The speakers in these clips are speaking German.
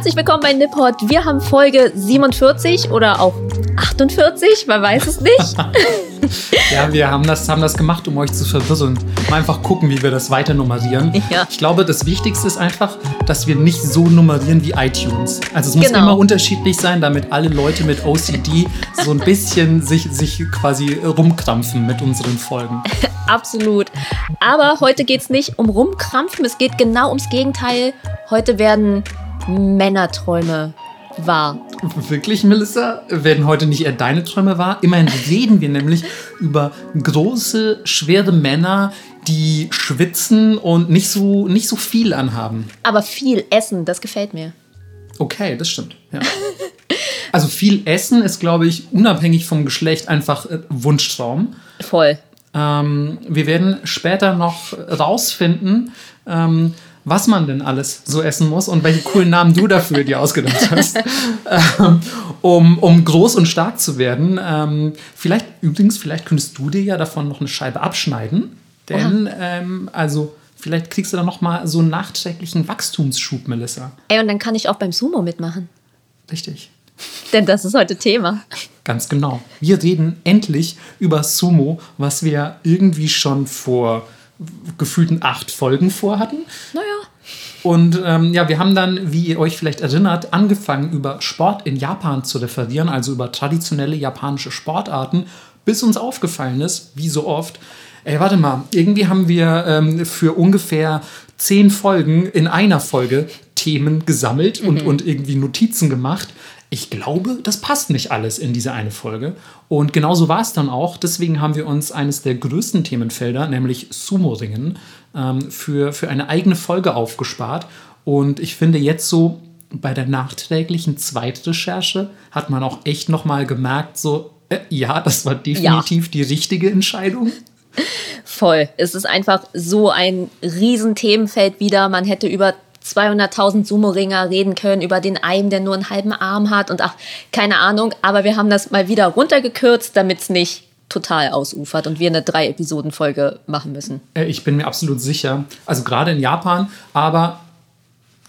Herzlich willkommen bei Nippot. Wir haben Folge 47 oder auch 48, man weiß es nicht. ja, wir haben das, haben das gemacht, um euch zu verwirren. Mal einfach gucken, wie wir das weiter nummerieren. Ja. Ich glaube, das Wichtigste ist einfach, dass wir nicht so nummerieren wie iTunes. Also es muss Genau. immer unterschiedlich sein, damit alle Leute mit OCD so ein bisschen sich, sich quasi rumkrampfen mit unseren Folgen. Absolut. Aber heute geht es nicht um Rumkrampfen, es geht genau ums Gegenteil. Heute werden Männerträume wahr. Wirklich, Melissa? Werden heute nicht eher deine Träume wahr? Immerhin reden wir nämlich über große, schwere Männer, die schwitzen und nicht so, nicht so viel anhaben. Aber viel Essen, das gefällt mir. Okay, das stimmt. Ja. Also viel Essen ist, glaube ich, unabhängig vom Geschlecht einfach äh, Wunschtraum. Voll. Ähm, wir werden später noch rausfinden, ähm, was man denn alles so essen muss und welche coolen Namen du dafür dir ausgedacht hast, ähm, um, um groß und stark zu werden. Ähm, vielleicht, übrigens, vielleicht könntest du dir ja davon noch eine Scheibe abschneiden, denn ähm, also vielleicht kriegst du dann noch mal so einen nachträglichen Wachstumsschub, Melissa. Ey, und dann kann ich auch beim Sumo mitmachen. Richtig. Denn das ist heute Thema. Ganz genau. Wir reden endlich über Sumo, was wir irgendwie schon vor gefühlten acht Folgen vorhatten. Naja. Und ähm, ja, wir haben dann, wie ihr euch vielleicht erinnert, angefangen über Sport in Japan zu referieren, also über traditionelle japanische Sportarten, bis uns aufgefallen ist, wie so oft, ey, warte mal, irgendwie haben wir ähm, für ungefähr zehn Folgen in einer Folge Themen gesammelt und, und irgendwie Notizen gemacht. Ich glaube, das passt nicht alles in diese eine Folge. Und genauso war es dann auch. Deswegen haben wir uns eines der größten Themenfelder, nämlich Sumo-Ringen, ähm, für, für eine eigene Folge aufgespart. Und ich finde jetzt so bei der nachträglichen Zweitrecherche hat man auch echt nochmal gemerkt, so, äh, ja, das war definitiv die richtige Entscheidung. Voll. Es ist einfach so ein riesen Themenfeld wieder. Man hätte über 200.000 Sumo-Ringer reden können, über den einen, der nur einen halben Arm hat und ach, keine Ahnung. Aber wir haben das mal wieder runtergekürzt, damit es nicht total ausufert und wir eine Drei-Episoden-Folge machen müssen. Äh, Ich bin mir absolut sicher. Also gerade in Japan, aber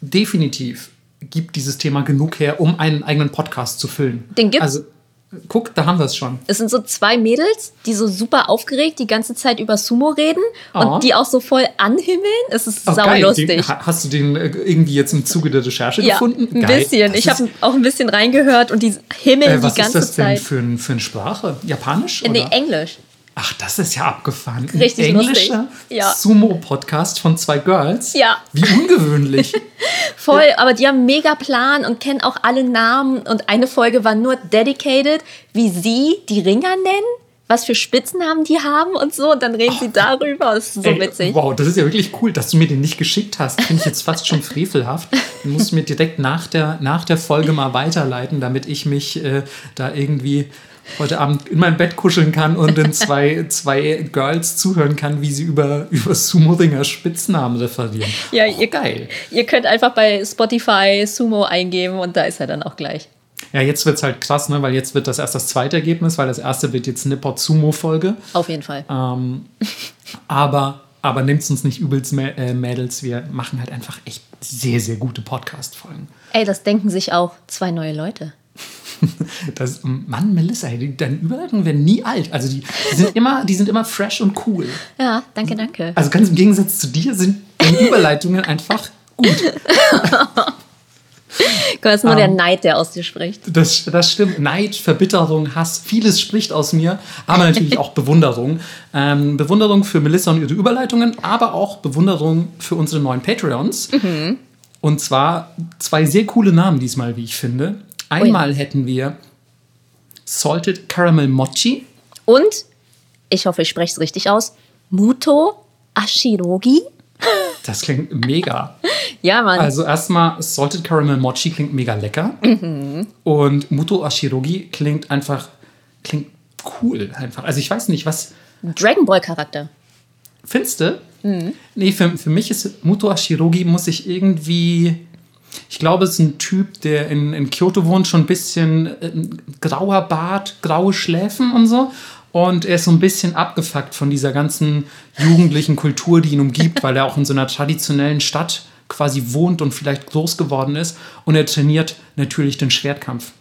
definitiv gibt dieses Thema genug her, um einen eigenen Podcast zu füllen. Den gibt's. Also guck, da haben wir es schon. Es sind so zwei Mädels, die so super aufgeregt die ganze Zeit über Sumo reden und Oh. die auch so voll anhimmeln. Es ist Oh, sau geil. lustig. Den, ha- hast du den äh, irgendwie jetzt im Zuge der Recherche ja, gefunden? ein Geil. bisschen. Das Ich habe auch ein bisschen reingehört und die himmeln äh, die was ganze ist das denn Zeit. für, ein, für eine Sprache? Japanisch? Nee, oder? Englisch. Ach, das ist ja abgefahren. Ein Richtig englischer lustig. Ja. Sumo-Podcast von zwei Girls. Ja. Wie ungewöhnlich. Voll, aber die haben mega Plan und kennen auch alle Namen. Und eine Folge war nur dedicated, wie sie die Ringer nennen, was für Spitznamen die haben und so. Und dann reden sie darüber. Das ist so Ey, witzig. Wow, das ist ja wirklich cool, dass du mir den nicht geschickt hast. Finde ich jetzt fast schon frevelhaft. Den musst du mir direkt nach der, nach der Folge mal weiterleiten, damit ich mich äh, da irgendwie heute Abend in mein Bett kuscheln kann und den zwei, zwei Girls zuhören kann, wie sie über, über Sumo-Ringer Spitznamen referieren. Ja, Oh, ihr, geil. ihr könnt einfach bei Spotify Sumo eingeben und da ist er dann auch gleich. Ja, jetzt wird es halt krass, ne? weil jetzt wird das erst das zweite Ergebnis, weil das erste wird jetzt Nippot Sumo-Folge. Auf jeden Fall. Ähm, aber aber nehmt uns nicht übelst, äh, Mädels. Wir machen halt einfach echt sehr, sehr gute Podcast-Folgen. Ey, das denken sich auch zwei neue Leute. Das, Mann, Melissa, deine Überleitungen werden nie alt. Also die, die, sind immer, die sind immer fresh und cool. Ja, danke, danke. Also ganz im Gegensatz zu dir sind deine Überleitungen einfach gut. Das ist nur der Ähm. Neid, der aus dir spricht. Das, das stimmt. Neid, Verbitterung, Hass, vieles spricht aus mir, aber natürlich auch Bewunderung. Ähm, Bewunderung für Melissa und ihre Überleitungen, aber auch Bewunderung für unsere neuen Patreons. Und zwar zwei sehr coole Namen diesmal, wie ich finde. Einmal hätten wir Salted Caramel Mochi. Und, ich hoffe, ich spreche es richtig aus, Muto Ashirogi. Das klingt mega. Ja, Mann. Also erstmal Salted Caramel Mochi klingt mega lecker. Und Muto Ashirogi klingt einfach, klingt cool einfach. Also ich weiß nicht, was, Dragon Ball Charakter. Findest du? Nee, für, für mich ist Muto Ashirogi, muss ich irgendwie. Ich glaube, es ist ein Typ, der in, in Kyoto wohnt, schon ein bisschen äh, grauer Bart, graue Schläfen und so. Und er ist so ein bisschen abgefuckt von dieser ganzen jugendlichen Kultur, die ihn umgibt, weil er auch in so einer traditionellen Stadt quasi wohnt und vielleicht groß geworden ist. Und er trainiert natürlich den Schwertkampf.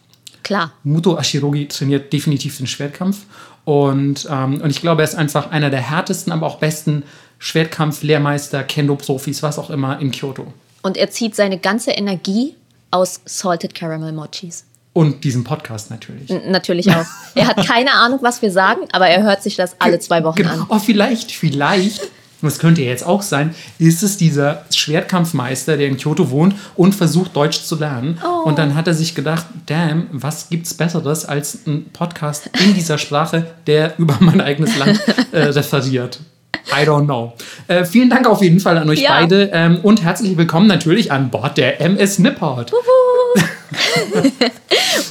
Klar. Muto Ashirogi trainiert definitiv den Schwertkampf. Und, ähm, und ich glaube, er ist einfach einer der härtesten, aber auch besten Schwertkampf-Lehrmeister, Kendo-Profis, was auch immer in Kyoto. Und er zieht seine ganze Energie aus Salted Caramel Mochis. Und diesem Podcast natürlich. N natürlich auch. Er hat keine Ahnung, was wir sagen, aber er hört sich das alle zwei Wochen genau. an. Oh, vielleicht, vielleicht, das könnte ja jetzt auch sein, ist es dieser Schwertkampfmeister, der in Kyoto wohnt und versucht, Deutsch zu lernen. Oh. Und dann hat er sich gedacht, damn, was gibt's Besseres als ein Podcast in dieser Sprache, der über mein eigenes Land äh, referiert. I don't know. Äh, vielen Dank auf jeden Fall an euch Ja. beide ähm, und herzlich willkommen natürlich an Bord der MS Nipport.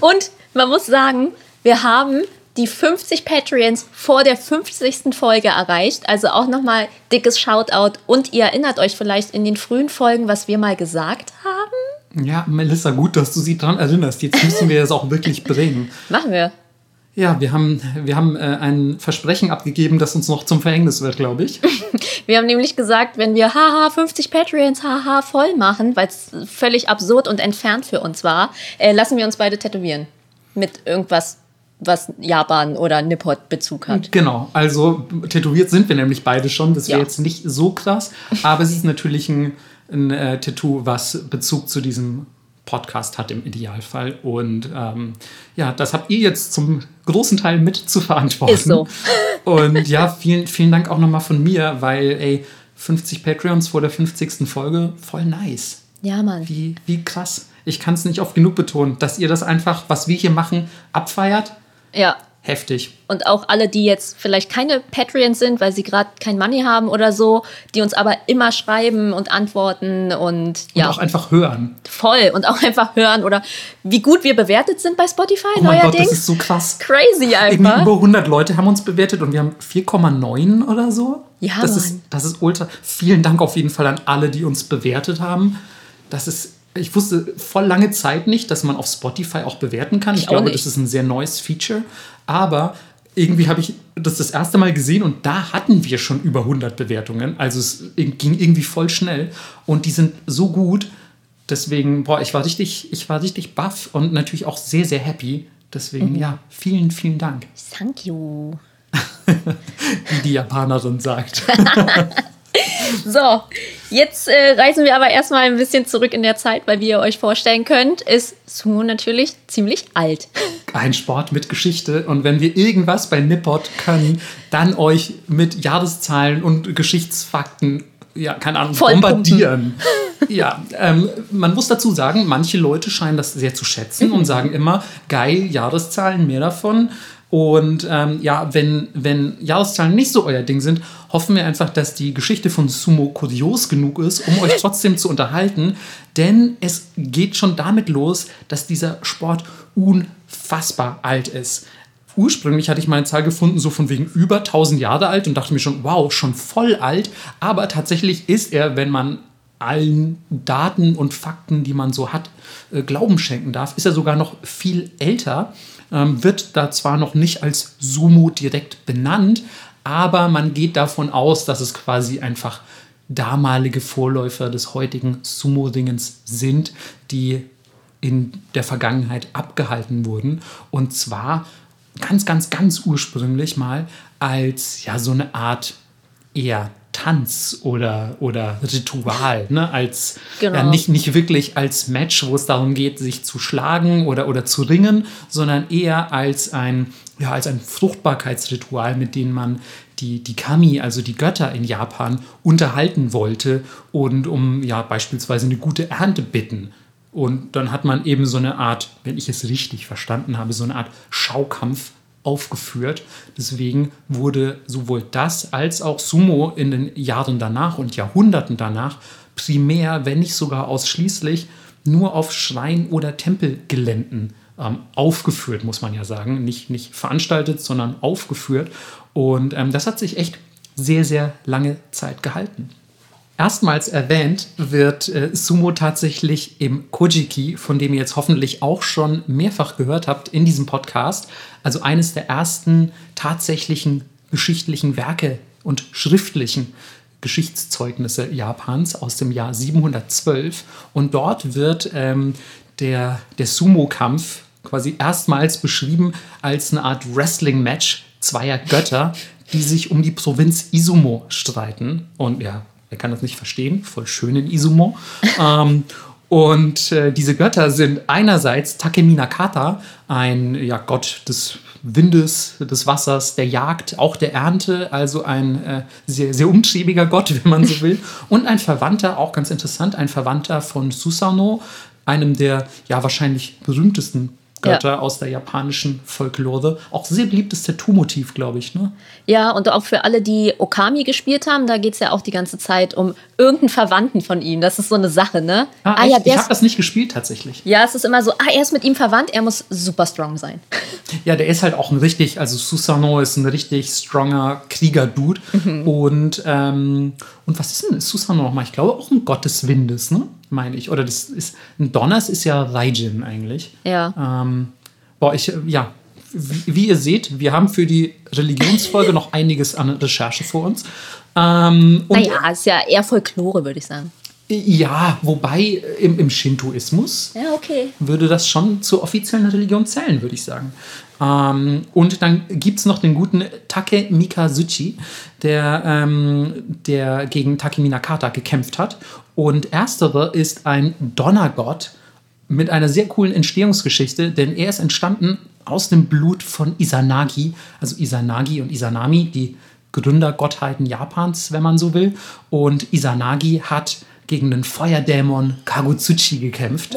Und man muss sagen, wir haben die 50 Patreons vor der 50. Folge erreicht. Also auch nochmal dickes Shoutout. Und ihr erinnert euch vielleicht in den frühen Folgen, was wir mal gesagt haben. Ja, Melissa, gut, dass du sie dran erinnerst. Jetzt müssen wir das auch wirklich bringen. Machen wir. Ja, wir haben, wir haben äh, ein Versprechen abgegeben, das uns noch zum Verhängnis wird, glaube ich. Wir haben nämlich gesagt, wenn wir haha 50 Patreons haha voll machen, weil es völlig absurd und entfernt für uns war, äh, lassen wir uns beide tätowieren. Mit irgendwas, was Japan oder Nippot Bezug hat. Genau, also tätowiert sind wir nämlich beide schon. Das wäre Ja. jetzt nicht so krass, aber es ist natürlich ein, ein äh, Tattoo, was Bezug zu diesem Podcast hat im Idealfall. Und ähm, ja, das habt ihr jetzt zum großen Teil mit zu verantworten. Ist so. Und ja, vielen, vielen Dank auch nochmal von mir, weil, ey, 50 Patreons vor der 50. Folge, voll nice. Ja, Mann. Wie, wie krass. Ich kann es nicht oft genug betonen, dass ihr das einfach, was wir hier machen, abfeiert. Ja. Heftig. Und auch alle, die jetzt vielleicht keine Patreons sind, weil sie gerade kein Money haben oder so, die uns aber immer schreiben und antworten und ja, Und auch einfach hören. voll und auch einfach hören oder wie gut wir bewertet sind bei Spotify Oh mein Gott, das neuerdings. ist so krass. Crazy Irgendwie einfach. über 100 Leute haben uns bewertet und wir haben 4,9 oder so. Ja, das Mann. ist, das ist ultra. Vielen Dank auf jeden Fall an alle, die uns bewertet haben. Das ist, ich wusste voll lange Zeit nicht, dass man auf Spotify auch bewerten kann. Ich, Ich glaube, das ist ein sehr neues Feature. Aber irgendwie habe ich das das erste Mal gesehen und da hatten wir schon über 100 Bewertungen. Also es ging irgendwie voll schnell und die sind so gut. Deswegen, boah, ich war richtig, ich war richtig baff und natürlich auch sehr, sehr happy. Deswegen, Mhm. ja, vielen, vielen Dank, Thank you. wie die Japanerin sagt. So, jetzt äh, reisen wir aber erstmal ein bisschen zurück in der Zeit, weil wie ihr euch vorstellen könnt, ist Sumo natürlich ziemlich alt. Ein Sport mit Geschichte und wenn wir irgendwas bei Nippot können, dann euch mit Jahreszahlen und Geschichtsfakten, ja, keine Ahnung, bombardieren. ja, ähm, man muss dazu sagen, manche Leute scheinen das sehr zu schätzen und sagen immer, geil, Jahreszahlen, mehr davon. Und ähm, ja, wenn, wenn Jahreszahlen nicht so euer Ding sind, hoffen wir einfach, dass die Geschichte von Sumo kurios genug ist, um euch trotzdem zu unterhalten. Denn es geht schon damit los, dass dieser Sport unfassbar alt ist. Ursprünglich hatte ich mal eine Zahl gefunden, so von wegen über 1000 Jahre alt und dachte mir schon, wow, schon voll alt. Aber tatsächlich ist er, wenn man allen Daten und Fakten, die man so hat, äh, Glauben schenken darf, ist er sogar noch viel älter. Ähm, wird da zwar noch nicht als Sumo direkt benannt, aber man geht davon aus, dass es quasi einfach damalige Vorläufer des heutigen Sumo-Dingens sind, die in der Vergangenheit abgehalten wurden. Und zwar ganz, ganz, ganz ursprünglich mal als ja so eine Art eher Tanz oder, oder Ritual, ne? als Genau. ja, nicht, nicht wirklich als Match, wo es darum geht, sich zu schlagen oder, oder zu ringen, sondern eher als ein, ja, als ein Fruchtbarkeitsritual, mit dem man die, die Kami, also die Götter in Japan, unterhalten wollte und um ja beispielsweise eine gute Ernte bitten. Und dann hat man eben so eine Art, wenn ich es richtig verstanden habe, so eine Art Schaukampf aufgeführt. Deswegen wurde sowohl das als auch Sumo in den Jahren danach und Jahrhunderten danach primär, wenn nicht sogar ausschließlich, nur auf Schrein- oder Tempelgeländen ähm, aufgeführt, muss man ja sagen. Nicht, nicht veranstaltet, sondern aufgeführt. Und ähm, das hat sich echt sehr, sehr lange Zeit gehalten. Erstmals erwähnt wird äh, Sumo tatsächlich im Kojiki, von dem ihr jetzt hoffentlich auch schon mehrfach gehört habt in diesem Podcast. Also eines der ersten tatsächlichen geschichtlichen Werke und schriftlichen Geschichtszeugnisse Japans aus dem Jahr 712 und dort wird ähm, der, der Sumo-Kampf quasi erstmals beschrieben als eine Art Wrestling-Match zweier Götter, die sich um die Provinz Izumo streiten. Und ja, wer kann das nicht verstehen? Voll schön in Izumo. ähm, und äh, diese Götter sind einerseits Takeminakata, ein ja, Gott des Windes, des Wassers, der Jagd, auch der Ernte, also ein äh, sehr, sehr umtriebiger Gott, wenn man so will. Und ein Verwandter, auch ganz interessant, ein Verwandter von Susanoo, einem der ja wahrscheinlich berühmtesten Götter ja. aus der japanischen Folklore. Auch sehr beliebtes Tattoo-Motiv, glaube ich. Ne? Ja, und auch für alle, die Okami gespielt haben, da geht es ja auch die ganze Zeit um irgendeinen Verwandten von ihm. Das ist so eine Sache, ne? Ah, ah ja, ich habe das nicht gespielt tatsächlich. Ja, es ist immer so, ah, er ist mit ihm verwandt, er muss super strong sein. Ja, der ist halt auch ein richtig, also Susanoo ist ein richtig stronger Krieger-Dude. Mhm. Und, ähm, und was ist denn Susanoo nochmal? Ich glaube auch ein Gott des Windes, ne? meine ich. Oder das ist, ein Donners ist ja Raijin eigentlich. Ja. Ähm, boah, ich, ja, wie, wie, ihr seht, wir haben für die Religionsfolge noch einiges an Recherche vor uns. Ähm, naja, ist ja eher Folklore, würde ich sagen. Ja, wobei im, im Shintoismus ja, okay. würde das schon zur offiziellen Religion zählen, würde ich sagen. Ähm, und dann gibt es noch den guten Take Mikazuchi, der, ähm, der gegen Take Minakata gekämpft hat. Und erstere ist ein Donnergott mit einer sehr coolen Entstehungsgeschichte, denn er ist entstanden aus dem Blut von Izanagi, also Izanagi und Izanami, die Gründergottheiten Japans, wenn man so will. Und Izanagi hat gegen den Feuerdämon Kagutsuchi gekämpft.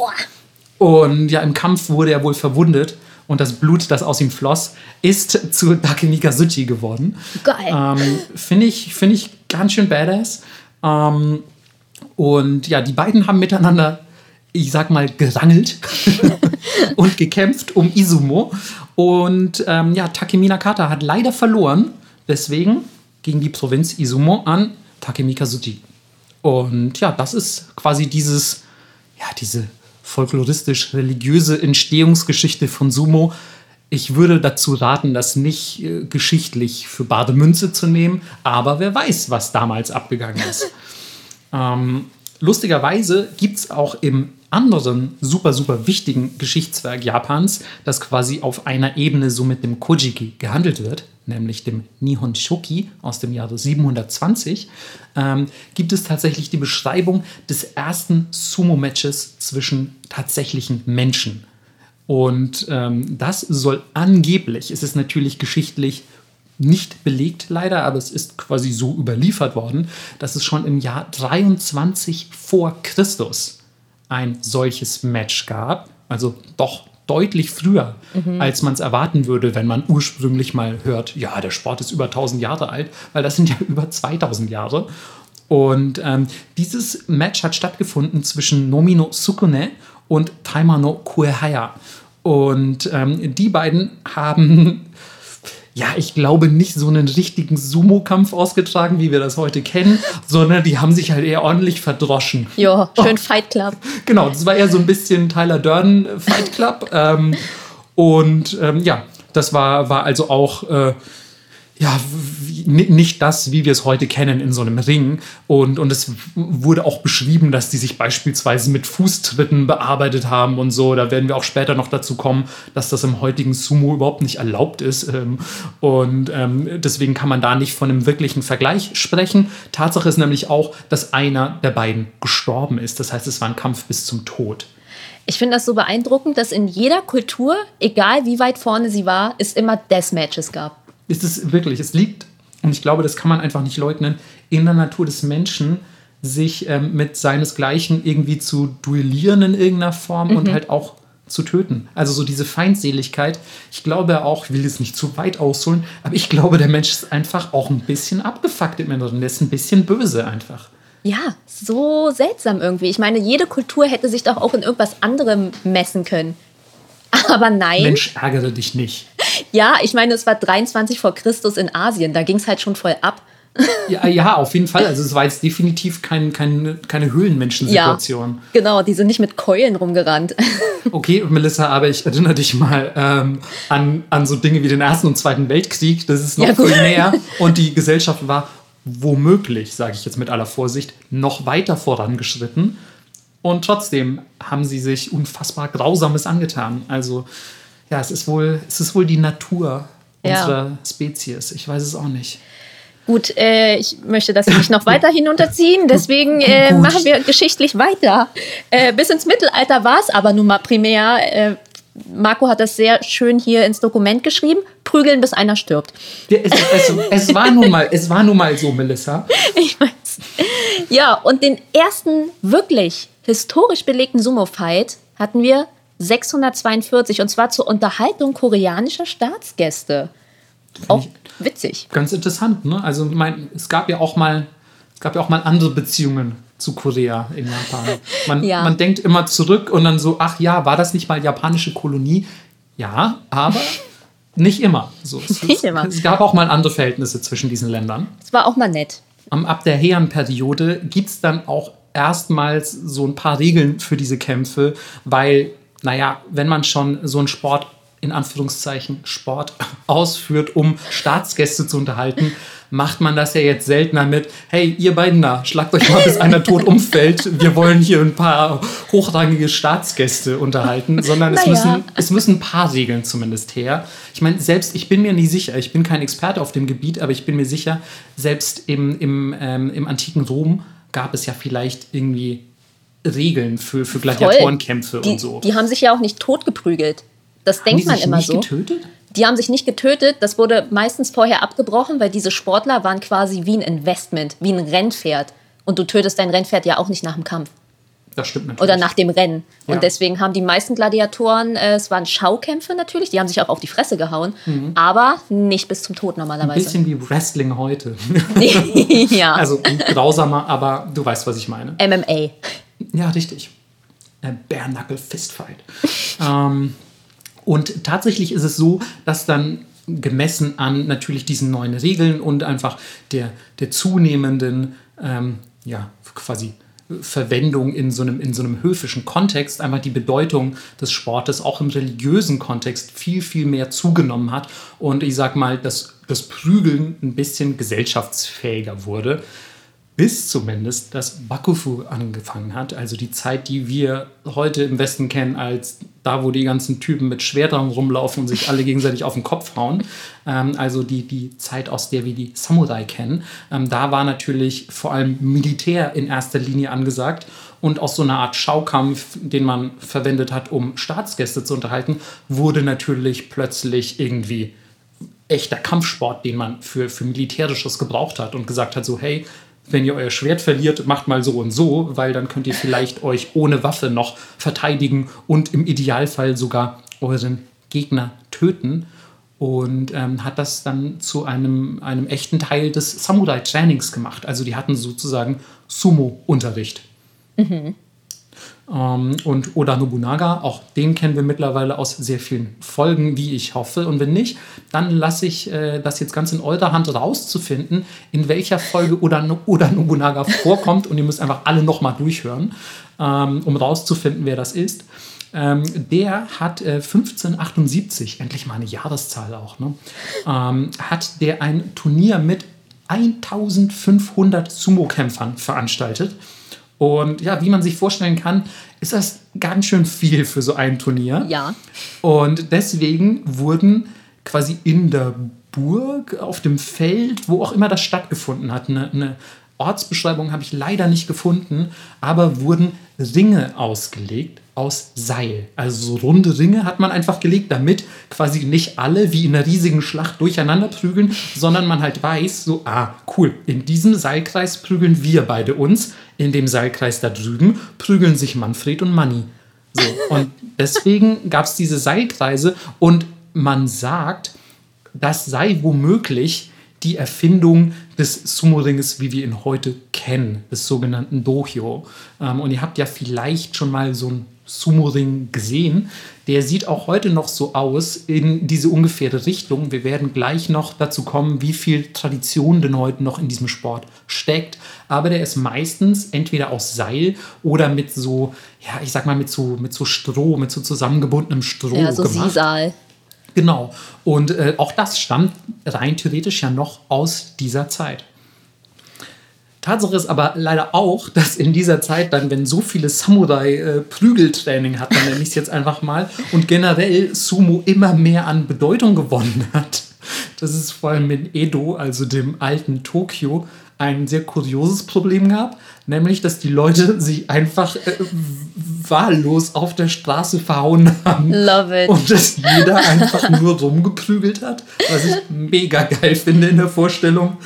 Und ja, im Kampf wurde er wohl verwundet und das Blut, das aus ihm floss, ist zu Dakenikazuchi geworden. Geil. Ähm, Finde ich, find ich ganz schön badass. Ähm, und ja, die beiden haben miteinander, ich sag mal, gerangelt und gekämpft um Izumo. Und ähm, ja, Takemi Kata hat leider verloren. Deswegen ging die Provinz Izumo an Takemi Kazuchi. Und ja, das ist quasi dieses, ja, diese folkloristisch-religiöse Entstehungsgeschichte von Sumo. Ich würde dazu raten, das nicht äh, geschichtlich für Bademünze zu nehmen, aber wer weiß, was damals abgegangen ist. ähm, lustigerweise gibt es auch im anderen super, super wichtigen Geschichtswerk Japans, das quasi auf einer Ebene so mit dem Kojiki gehandelt wird, nämlich dem Nihon Shoki aus dem Jahre 720, ähm, gibt es tatsächlich die Beschreibung des ersten Sumo-Matches zwischen tatsächlichen Menschen. Und ähm, das soll angeblich, es ist natürlich geschichtlich nicht belegt leider, aber es ist quasi so überliefert worden, dass es schon im Jahr 23 vor Christus ein solches Match gab. Also doch deutlich früher, mhm. als man es erwarten würde, wenn man ursprünglich mal hört, ja, der Sport ist über 1000 Jahre alt, weil das sind ja über 2000 Jahre. Und ähm, dieses Match hat stattgefunden zwischen Nomino Sukune und Taimano Kuehaya. Und ähm, die beiden haben ja, ich glaube, nicht so einen richtigen Sumo-Kampf ausgetragen, wie wir das heute kennen, sondern die haben sich halt eher ordentlich verdroschen. Ja, schön oh. Fight Club. Genau, das war eher so ein bisschen Tyler Durden Fight Club. ähm, und ähm, ja, das war, war also auch äh, ja, nicht das, wie wir es heute kennen in so einem Ring. Und, und es wurde auch beschrieben, dass die sich beispielsweise mit Fußtritten bearbeitet haben und so. Da werden wir auch später noch dazu kommen, dass das im heutigen Sumo überhaupt nicht erlaubt ist. Ähm, und ähm, deswegen kann man da nicht von einem wirklichen Vergleich sprechen. Tatsache ist nämlich auch, dass einer der beiden gestorben ist. Das heißt, es war ein Kampf bis zum Tod. Ich finde das so beeindruckend, dass in jeder Kultur, egal wie weit vorne sie war, es immer Deathmatches gab ist es wirklich, es liegt, und ich glaube, das kann man einfach nicht leugnen, in der Natur des Menschen, sich ähm, mit seinesgleichen irgendwie zu duellieren in irgendeiner Form mhm. und halt auch zu töten. Also so diese Feindseligkeit. Ich glaube auch, ich will es nicht zu weit ausholen, aber ich glaube, der Mensch ist einfach auch ein bisschen abgefuckt im Inneren. Der ist ein bisschen böse einfach. Ja, so seltsam irgendwie. Ich meine, jede Kultur hätte sich doch auch in irgendwas anderem messen können. Aber nein. Mensch, ärgere dich nicht. Ja, ich meine, es war 23 vor Christus in Asien. Da ging es halt schon voll ab. Ja, ja, auf jeden Fall. Also es war jetzt definitiv kein, kein, keine Höhlenmenschensituation. Ja, genau, die sind nicht mit Keulen rumgerannt. Okay, Melissa, aber ich erinnere dich mal ähm, an, an so Dinge wie den Ersten und Zweiten Weltkrieg. Das ist noch ja, viel näher. Und die Gesellschaft war womöglich, sage ich jetzt mit aller Vorsicht, noch weiter vorangeschritten. Und trotzdem haben sie sich unfassbar Grausames angetan. Also ja, es ist wohl, es ist wohl die Natur Ja. unserer Spezies. Ich weiß es auch nicht. Gut, äh, ich möchte das nicht noch weiter hinunterziehen, deswegen äh, machen wir geschichtlich weiter. Äh, bis ins Mittelalter war es aber nun mal primär. Äh, Marco hat das sehr schön hier ins Dokument geschrieben: prügeln, bis einer stirbt. Ja, Es, es, es, war nun mal, es war nun mal so, Melissa. Ich weiß. Ja, und den ersten wirklich historisch belegten Sumo-Fight hatten wir 642 und zwar zur Unterhaltung koreanischer Staatsgäste. Auch witzig. Ganz interessant, ne? Also, ich mein, es gab ja auch mal, es gab ja auch mal andere Beziehungen zu Korea in Japan. Man, Ja. man denkt immer zurück und dann so, ach ja, war das nicht mal japanische Kolonie? Ja, aber nicht immer. So, es, Nicht immer. es gab auch mal andere Verhältnisse zwischen diesen Ländern. Es war auch mal nett. Ab der Heian-Periode gibt es dann auch erstmals so ein paar Regeln für diese Kämpfe, weil, naja, wenn man schon so einen Sport, in Anführungszeichen Sport, ausführt, um Staatsgäste zu unterhalten, macht man das ja jetzt seltener mit, hey, ihr beiden da, schlagt euch mal, bis einer tot umfällt, wir wollen hier ein paar hochrangige Staatsgäste unterhalten, sondern es, Naja. müssen, es müssen ein paar Regeln zumindest her. Ich meine, selbst, ich bin mir nicht sicher, ich bin kein Experte auf dem Gebiet, aber ich bin mir sicher, selbst im, im, ähm, im antiken Rom gab es ja vielleicht irgendwie Regeln für, für Gladiatorenkämpfe die, und so. Die haben sich ja auch nicht totgeprügelt. Das Haben denkt die man sich immer nicht so. getötet? Die haben sich nicht getötet. Das wurde meistens vorher abgebrochen, weil diese Sportler waren quasi wie ein Investment, wie ein Rennpferd. Und du tötest dein Rennpferd ja auch nicht nach dem Kampf Das stimmt natürlich. oder nach dem Rennen. Ja. Und deswegen haben die meisten Gladiatoren, äh, es waren Schaukämpfe natürlich, die haben sich auch auf die Fresse gehauen, aber nicht bis zum Tod Mhm. Ein normalerweise. bisschen wie Wrestling heute. ja, also grausamer, aber du weißt, was ich meine. MMA. Ja, richtig. Äh, Bare Knuckle Fistfight. ähm, und tatsächlich ist es so, dass dann gemessen an natürlich diesen neuen Regeln und einfach der, der zunehmenden, ähm, ja, quasi Verwendung in so, einem, in so einem höfischen Kontext, einfach die Bedeutung des Sportes auch im religiösen Kontext viel, viel mehr zugenommen hat. Und ich sag mal, dass das Prügeln ein bisschen gesellschaftsfähiger wurde bis zumindest das Bakufu angefangen hat, also die Zeit, die wir heute im Westen kennen, als da, wo die ganzen Typen mit Schwertern rumlaufen und sich alle gegenseitig auf den Kopf hauen, ähm, also die, die Zeit, aus der wir die Samurai kennen. Ähm, da war natürlich vor allem Militär in erster Linie angesagt und aus so einer Art Schaukampf, den man verwendet hat, um Staatsgäste zu unterhalten, wurde natürlich plötzlich irgendwie echter Kampfsport, den man für, für Militärisches gebraucht hat und gesagt hat, so hey, wenn ihr euer Schwert verliert, macht mal so und so, weil dann könnt ihr vielleicht euch ohne Waffe noch verteidigen und im Idealfall sogar euren Gegner töten. Und ähm, hat das dann zu einem, einem echten Teil des Samurai-Trainings gemacht. Also die hatten sozusagen Sumo-Unterricht. Ähm, und Oda Nobunaga, auch den kennen wir mittlerweile aus sehr vielen Folgen, wie ich hoffe. Und wenn nicht, dann lasse ich äh, das jetzt ganz in eurer Hand rauszufinden, in welcher Folge Oda, Oda Nobunaga vorkommt. Und ihr müsst einfach alle nochmal durchhören, ähm, um rauszufinden, wer das ist. Ähm, der hat äh, 1578, endlich mal eine Jahreszahl auch, ne? ähm, hat der ein Turnier mit 1500 Sumo-Kämpfern veranstaltet. Und ja, wie man sich vorstellen kann, ist das ganz schön viel für so ein Turnier. Ja. Und deswegen wurden quasi in der Burg, auf dem Feld, wo auch immer das stattgefunden hat, eine, eine Ortsbeschreibung habe ich leider nicht gefunden, aber wurden Ringe ausgelegt aus Seil. Also so runde Ringe hat man einfach gelegt, damit quasi nicht alle wie in einer riesigen Schlacht durcheinander prügeln, sondern man halt weiß, so, ah, cool, in diesem Seilkreis prügeln wir beide uns, in dem Seilkreis da drüben prügeln sich Manfred und Manni. So, und deswegen gab es diese Seilkreise und man sagt, das sei womöglich die Erfindung des Sumo-Ringes, wie wir ihn heute kennen, des sogenannten Dohyo. Ähm, und ihr habt ja vielleicht schon mal so einen Sumo-Ring gesehen. Der sieht auch heute noch so aus in diese ungefähre Richtung. Wir werden gleich noch dazu kommen, wie viel Tradition denn heute noch in diesem Sport steckt. Aber der ist meistens entweder aus Seil oder mit so, ja, ich sag mal, mit so, mit so Stroh, mit so zusammengebundenem Stroh Ja, so gemacht. Sisal. Genau. Und äh, auch das stammt rein theoretisch ja noch aus dieser Zeit. Tatsache ist aber leider auch, dass in dieser Zeit dann, wenn so viele Samurai äh, Prügeltraining hatten, nenne ich es jetzt einfach mal, und generell Sumo immer mehr an Bedeutung gewonnen hat, dass es vor allem in Edo, also dem alten Tokio, ein sehr kurioses Problem gab, nämlich dass die Leute sich einfach äh, wahllos auf der Straße verhauen haben. Love it. Und dass jeder einfach nur rumgeprügelt hat, was ich mega geil finde in der Vorstellung.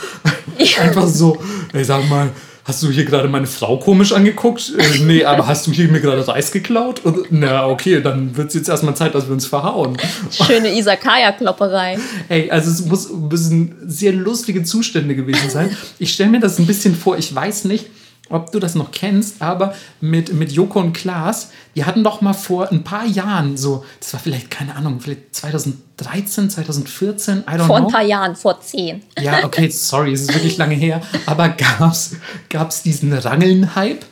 Einfach so, ey, sag mal, hast du hier gerade meine Frau komisch angeguckt? Äh, nee, aber hast du hier mir gerade Reis geklaut? Und, na, okay, dann wird es jetzt erstmal Zeit, dass wir uns verhauen. Schöne Isakaya-Klopperei. Ey, also es muss müssen sehr lustige Zustände gewesen sein. Ich stelle mir das ein bisschen vor, ich weiß nicht, ob du das noch kennst, aber mit, mit Joko und Klaas, die hatten doch mal vor ein paar Jahren so, das war vielleicht, keine Ahnung, vielleicht 2013, 2014, I don't Vor know. ein paar Jahren, vor zehn. Ja, okay, sorry, es ist wirklich lange her. Aber gab's, gab's diesen Rangeln-Hype?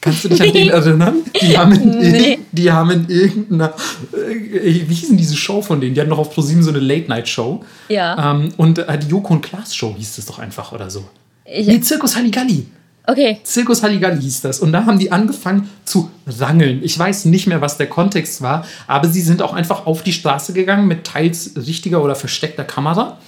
Kannst du dich an den erinnern? Die haben in, Nee. die haben in irgendeiner, äh, wie hieß denn diese Show von denen? Die hatten noch auf ProSieben so eine Late-Night-Show. Ja. Ähm, und äh, die Joko und Klaas Show hieß das doch einfach oder so. Ich- Nee, Zirkus Halligalli. Okay. Zirkus Halligalli hieß das. Und da haben die angefangen zu rangeln. Ich weiß nicht mehr, was der Kontext war, aber sie sind auch einfach auf die Straße gegangen mit teils richtiger oder versteckter Kamera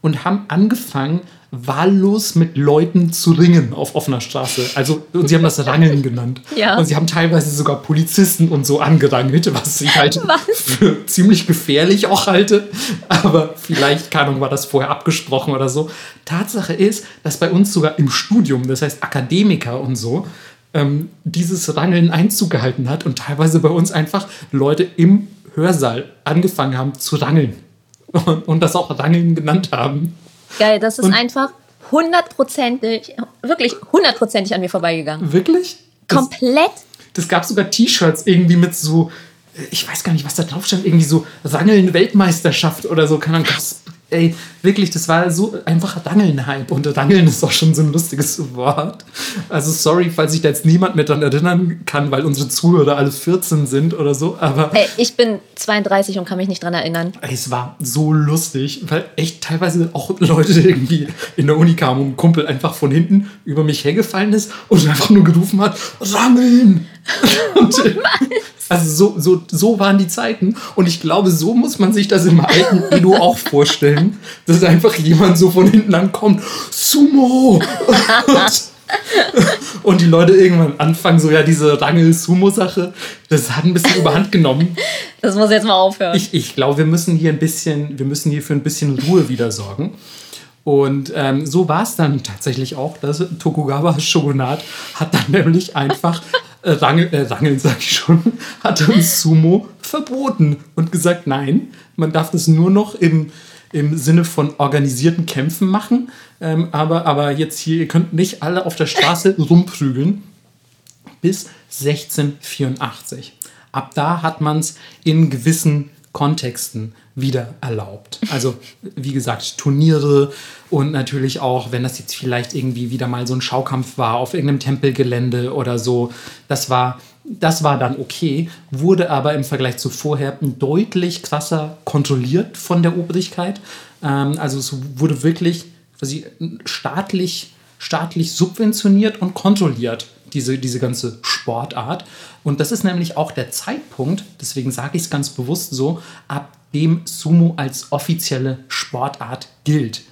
und haben angefangen, wahllos mit Leuten zu ringen auf offener Straße. Also, und sie haben das Rangeln genannt. Ja. Und sie haben teilweise sogar Polizisten und so angerangelt, was ich halt Was? für ziemlich gefährlich auch halte. Aber vielleicht, keine Ahnung, war das vorher abgesprochen oder so. Tatsache ist, dass bei uns sogar im Studium, das heißt Akademiker und so, ähm, dieses Rangeln Einzug gehalten hat und teilweise bei uns einfach Leute im Hörsaal angefangen haben zu rangeln. Und, und das auch Rangeln genannt haben. Geil, das ist Und- einfach hundertprozentig, wirklich hundertprozentig an mir vorbeigegangen. Wirklich? Das, Komplett. das gab sogar T-Shirts irgendwie mit so, ich weiß gar nicht, was da drauf stand, irgendwie so Rangeln Weltmeisterschaft oder so. Keine Ahnung, das, ey, wirklich, das war so einfach Rangeln-Hype. Und Rangeln ist auch schon so ein lustiges Wort. Also sorry, falls sich da jetzt niemand mehr dran erinnern kann, weil unsere Zuhörer alle 14 sind oder so. Aber Ey, ich bin 32 und kann mich nicht dran erinnern. Ey, es war so lustig, weil echt teilweise auch Leute irgendwie in der Uni kamen und ein Kumpel einfach von hinten über mich hergefallen ist und einfach nur gerufen hat, Rangeln! und, äh, also so, so, so waren die Zeiten und ich glaube, so muss man sich das im alten Edo auch vorstellen, dass einfach jemand so von hinten ankommt, Sumo! und die Leute irgendwann anfangen, so ja, diese Rangel-Sumo-Sache, das hat ein bisschen überhand genommen. Das muss jetzt mal aufhören. Ich, ich glaube, wir müssen hier ein bisschen, wir müssen hier für ein bisschen Ruhe wieder sorgen. Und ähm, so war es dann tatsächlich auch. Das Tokugawa Shogunat hat dann nämlich einfach äh, Rangel, äh, Rangeln, sag ich schon, hat dann Sumo verboten und gesagt, nein, man darf das nur noch im, im Sinne von organisierten Kämpfen machen. Ähm, aber, aber jetzt hier, ihr könnt nicht alle auf der Straße rumprügeln bis 1684. Ab da hat man es in gewissen Kontexten wieder erlaubt. Also wie gesagt, Turniere und natürlich auch, wenn das jetzt vielleicht irgendwie wieder mal so ein Schaukampf war auf irgendeinem Tempelgelände oder so, das war, das war dann okay, wurde aber im Vergleich zu vorher deutlich krasser kontrolliert von der Obrigkeit. Ähm, also es wurde wirklich quasi staatlich, staatlich subventioniert und kontrolliert diese, diese ganze Sportart. Und das ist nämlich auch der Zeitpunkt, deswegen sage ich es ganz bewusst so, ab dem Sumo als offizielle Sportart gilt.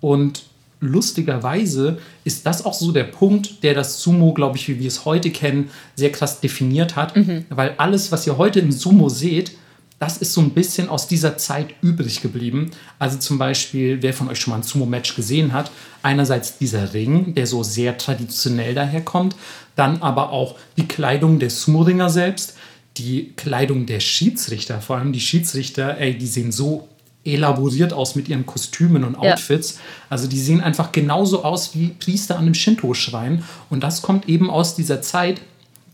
Und lustigerweise ist das auch so der Punkt, der das Sumo, glaube ich, wie wir es heute kennen, sehr krass definiert hat. Weil alles, was ihr heute im Sumo seht, das ist so ein bisschen aus dieser Zeit übrig geblieben. Also zum Beispiel, wer von euch schon mal ein Sumo-Match gesehen hat, einerseits dieser Ring, der so sehr traditionell daherkommt, dann aber auch die Kleidung der Sumo-Ringer selbst, die Kleidung der Schiedsrichter, vor allem die Schiedsrichter, ey, die sehen so elaboriert aus mit ihren Kostümen und Ja. Outfits. Also die sehen einfach genauso aus wie Priester an einem Shinto-Schrein. Und das kommt eben aus dieser Zeit,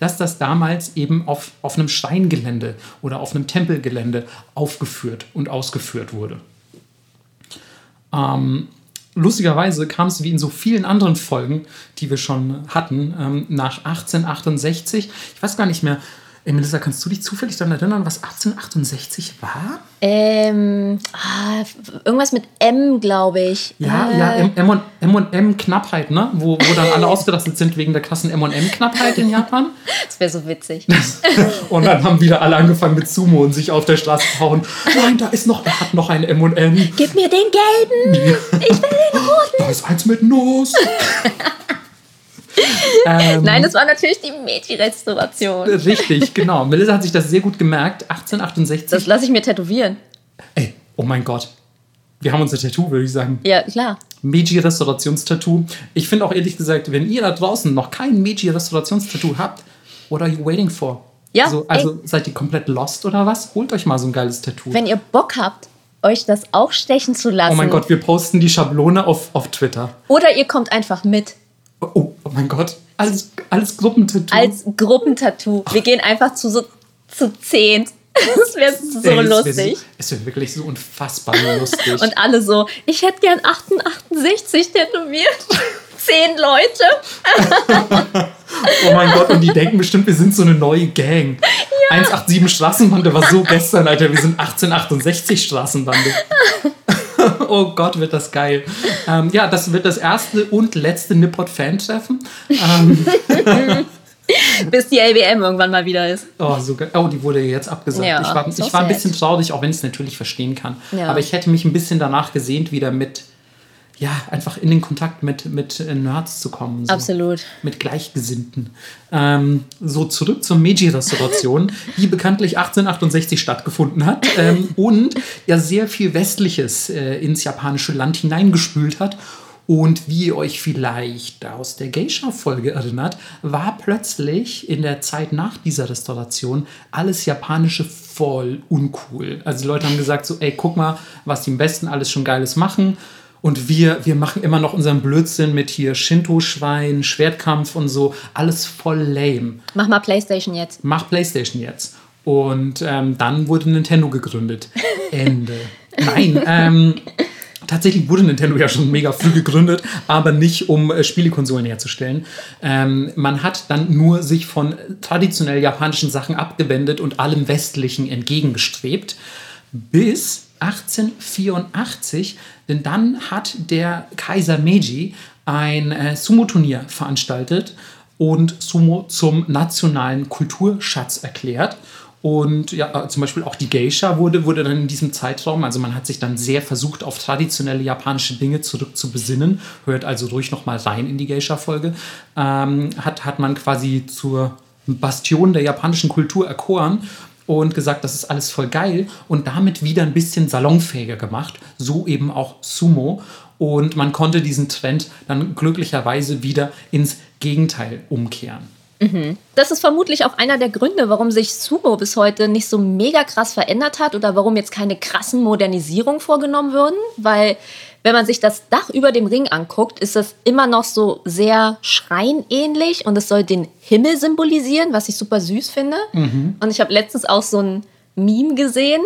dass das damals eben auf, auf einem Steingelände oder auf einem Tempelgelände aufgeführt und ausgeführt wurde. Ähm, lustigerweise kam es wie in so vielen anderen Folgen, die wir schon hatten, ähm, nach 1868, ich weiß gar nicht mehr, Ey, Melissa, kannst du dich zufällig daran erinnern, was 1868 war? Ähm, ah, irgendwas mit M, glaube ich. Ja, äh, ja, M- M- und M-Knappheit, ne? Wo, wo dann alle ausgerastet sind wegen der krassen M&M-Knappheit in Japan. Das wäre so witzig. Und dann haben wieder alle angefangen mit Sumo und sich auf der Straße zu hauen. Nein, da ist noch, er hat noch ein M&M. Gib mir den gelben! Ich will den roten! Da ist eins mit Nuss. ähm, Nein, das war natürlich die Meiji-Restauration. Richtig, genau. Melissa hat sich das sehr gut gemerkt. 1868. Das lasse ich mir tätowieren. Ey, oh mein Gott. Wir haben unser Tattoo, würde ich sagen. Ja, klar. Meiji-Restaurationstattoo. Ich finde auch ehrlich gesagt, wenn ihr da draußen noch kein Meiji-Restaurationstattoo habt, what are you waiting for? Ja, Also, also seid ihr komplett lost oder was? Holt euch mal so ein geiles Tattoo. Wenn ihr Bock habt, euch das auch stechen zu lassen. oh mein Gott, wir posten die Schablone auf, auf Twitter. Oder ihr kommt einfach mit. Oh, oh, mein Gott. Alles, alles Gruppentattoo. Als Gruppentattoo. Wir gehen einfach zu so zu zehn. Das wäre so Ey, es wär lustig. So, es wäre wirklich so unfassbar lustig. Und alle so, ich hätte gern 68 tätowiert. Zehn Leute. Oh mein Gott, und die denken bestimmt, wir sind so eine neue Gang. 187 Straßenbande war so gestern, Alter. Wir sind 1868 Straßenbande. Oh Gott, wird das geil. Ähm, ja, das wird das erste und letzte Nippot-Fan-Treffen. Ähm, Bis die LBM irgendwann mal wieder ist. oh, so geil. oh, die wurde jetzt abgesagt. Ja, ich war, so ich war ein bisschen traurig, auch wenn ich es natürlich verstehen kann. Ja. Aber ich hätte mich ein bisschen danach gesehnt, wieder mit, ja, einfach in den Kontakt mit, mit äh, Nerds zu kommen. So. Absolut. mit Gleichgesinnten. Ähm, so zurück zur Meiji-Restauration, die bekanntlich 1868 stattgefunden hat ähm, und ja sehr viel Westliches äh, ins japanische Land hineingespült hat. Und wie ihr euch vielleicht aus der Geisha-Folge erinnert, war plötzlich in der Zeit nach dieser Restauration alles Japanische voll uncool. Also die Leute haben gesagt so, ey, guck mal, was die im Westen alles schon Geiles machen. Und wir, wir machen immer noch unseren Blödsinn mit hier Shinto-Schwein, Schwertkampf und so. Alles voll lame. Mach mal Playstation jetzt. Mach PlayStation jetzt. Und ähm, dann wurde Nintendo gegründet. Ende. Nein, ähm, tatsächlich wurde Nintendo ja schon mega früh gegründet, aber nicht um äh, Spielekonsolen herzustellen. Ähm, man hat dann nur sich von traditionell japanischen Sachen abgewendet und allem Westlichen entgegengestrebt. Bis 1884, denn dann hat der Kaiser Meiji ein äh, Sumo-Turnier veranstaltet und Sumo zum nationalen Kulturschatz erklärt. Und ja, äh, zum Beispiel auch die Geisha wurde, wurde dann in diesem Zeitraum, also man hat sich dann sehr versucht, auf traditionelle japanische Dinge zurückzubesinnen. Hört also ruhig nochmal rein in die Geisha-Folge. Ähm, hat, hat man quasi zur Bastion der japanischen Kultur erkoren und gesagt, das ist alles voll geil und damit wieder ein bisschen salonfähiger gemacht. So eben auch Sumo. Und man konnte diesen Trend dann glücklicherweise wieder ins Gegenteil umkehren. Das ist vermutlich auch einer der Gründe, warum sich Sumo bis heute nicht so mega krass verändert hat oder warum jetzt keine krassen Modernisierungen vorgenommen würden. Weil, wenn man sich das Dach über dem Ring anguckt, ist das immer noch so sehr schreinähnlich und es soll den Himmel symbolisieren, was ich super süß finde. Und ich habe letztens auch so ein Meme gesehen,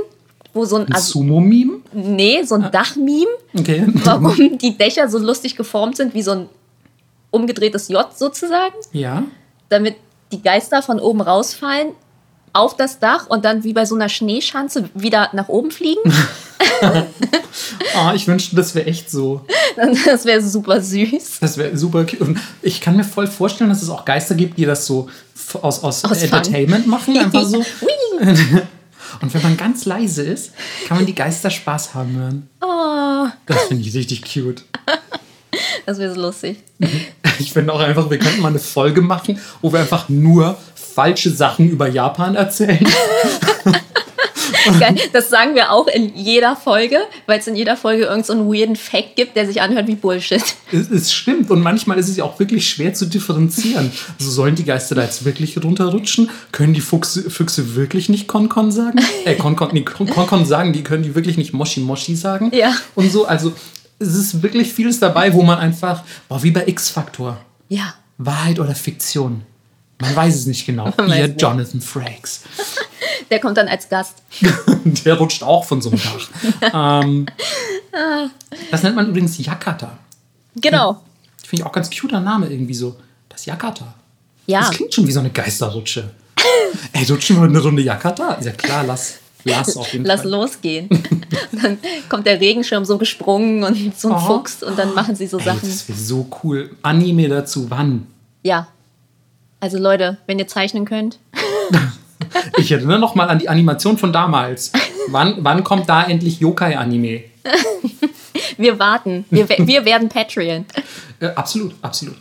wo so ein, Ein also, Sumo-Meme? nee, so ein Dachmeme, Okay. warum die Dächer so lustig geformt sind, wie so ein umgedrehtes J sozusagen Ja. damit die Geister von oben rausfallen auf das Dach und dann wie bei so einer Schneeschanze wieder nach oben fliegen. Ah, ich wünschte, das wäre echt so. Das wäre super süß. Das wäre super cute. Und ich kann mir voll vorstellen, dass es auch Geister gibt, die das so aus, aus, Aus Fun. Entertainment machen. Einfach so. Und wenn man ganz leise ist, kann man die Geister Spaß haben hören. Oh, Das finde ich richtig cute. das wäre so lustig. Ich finde auch einfach, wir könnten mal eine Folge machen, wo wir einfach nur falsche Sachen über Japan erzählen. Das sagen wir auch in jeder Folge, weil es in jeder Folge irgendeinen so einen weirden Fact gibt, der sich anhört wie Bullshit. Es, es stimmt und manchmal ist es ja auch wirklich schwer zu differenzieren. Also sollen die Geister da jetzt wirklich runterrutschen? Können die Fuchse, Füchse wirklich nicht Konkon sagen? Äh, Konkon, nee, Konkon sagen, die können die wirklich nicht Moshi Moshi sagen? Ja. Und so, also es ist wirklich vieles dabei, wo man einfach, boah, wie bei X-Faktor. Ja. Wahrheit oder Fiktion? Man weiß es nicht genau. Ihr nicht. Jonathan Frakes. Der kommt dann als Gast. Der rutscht auch von so einem Dach. ähm, das nennt man übrigens Yakata. Genau. Finde ich auch ganz cuter Name irgendwie so. Das Yakata. Ja. Das klingt schon wie so eine Geisterrutsche. Ey, rutschen wir eine Runde Yakata? Ist ja klar, lass, lass auf jeden Lass Fall. losgehen. dann kommt der Regenschirm so gesprungen und so ein Oh. Fuchs und dann machen sie so Ey, Sachen. das wäre so cool. Anime dazu, wann? Ja. Also Leute, wenn ihr zeichnen könnt. Ich erinnere noch mal an die Animation von damals. Wann, wann kommt da endlich Yokai-Anime? Wir warten. Wir, wir werden Patreon. Äh, absolut, absolut.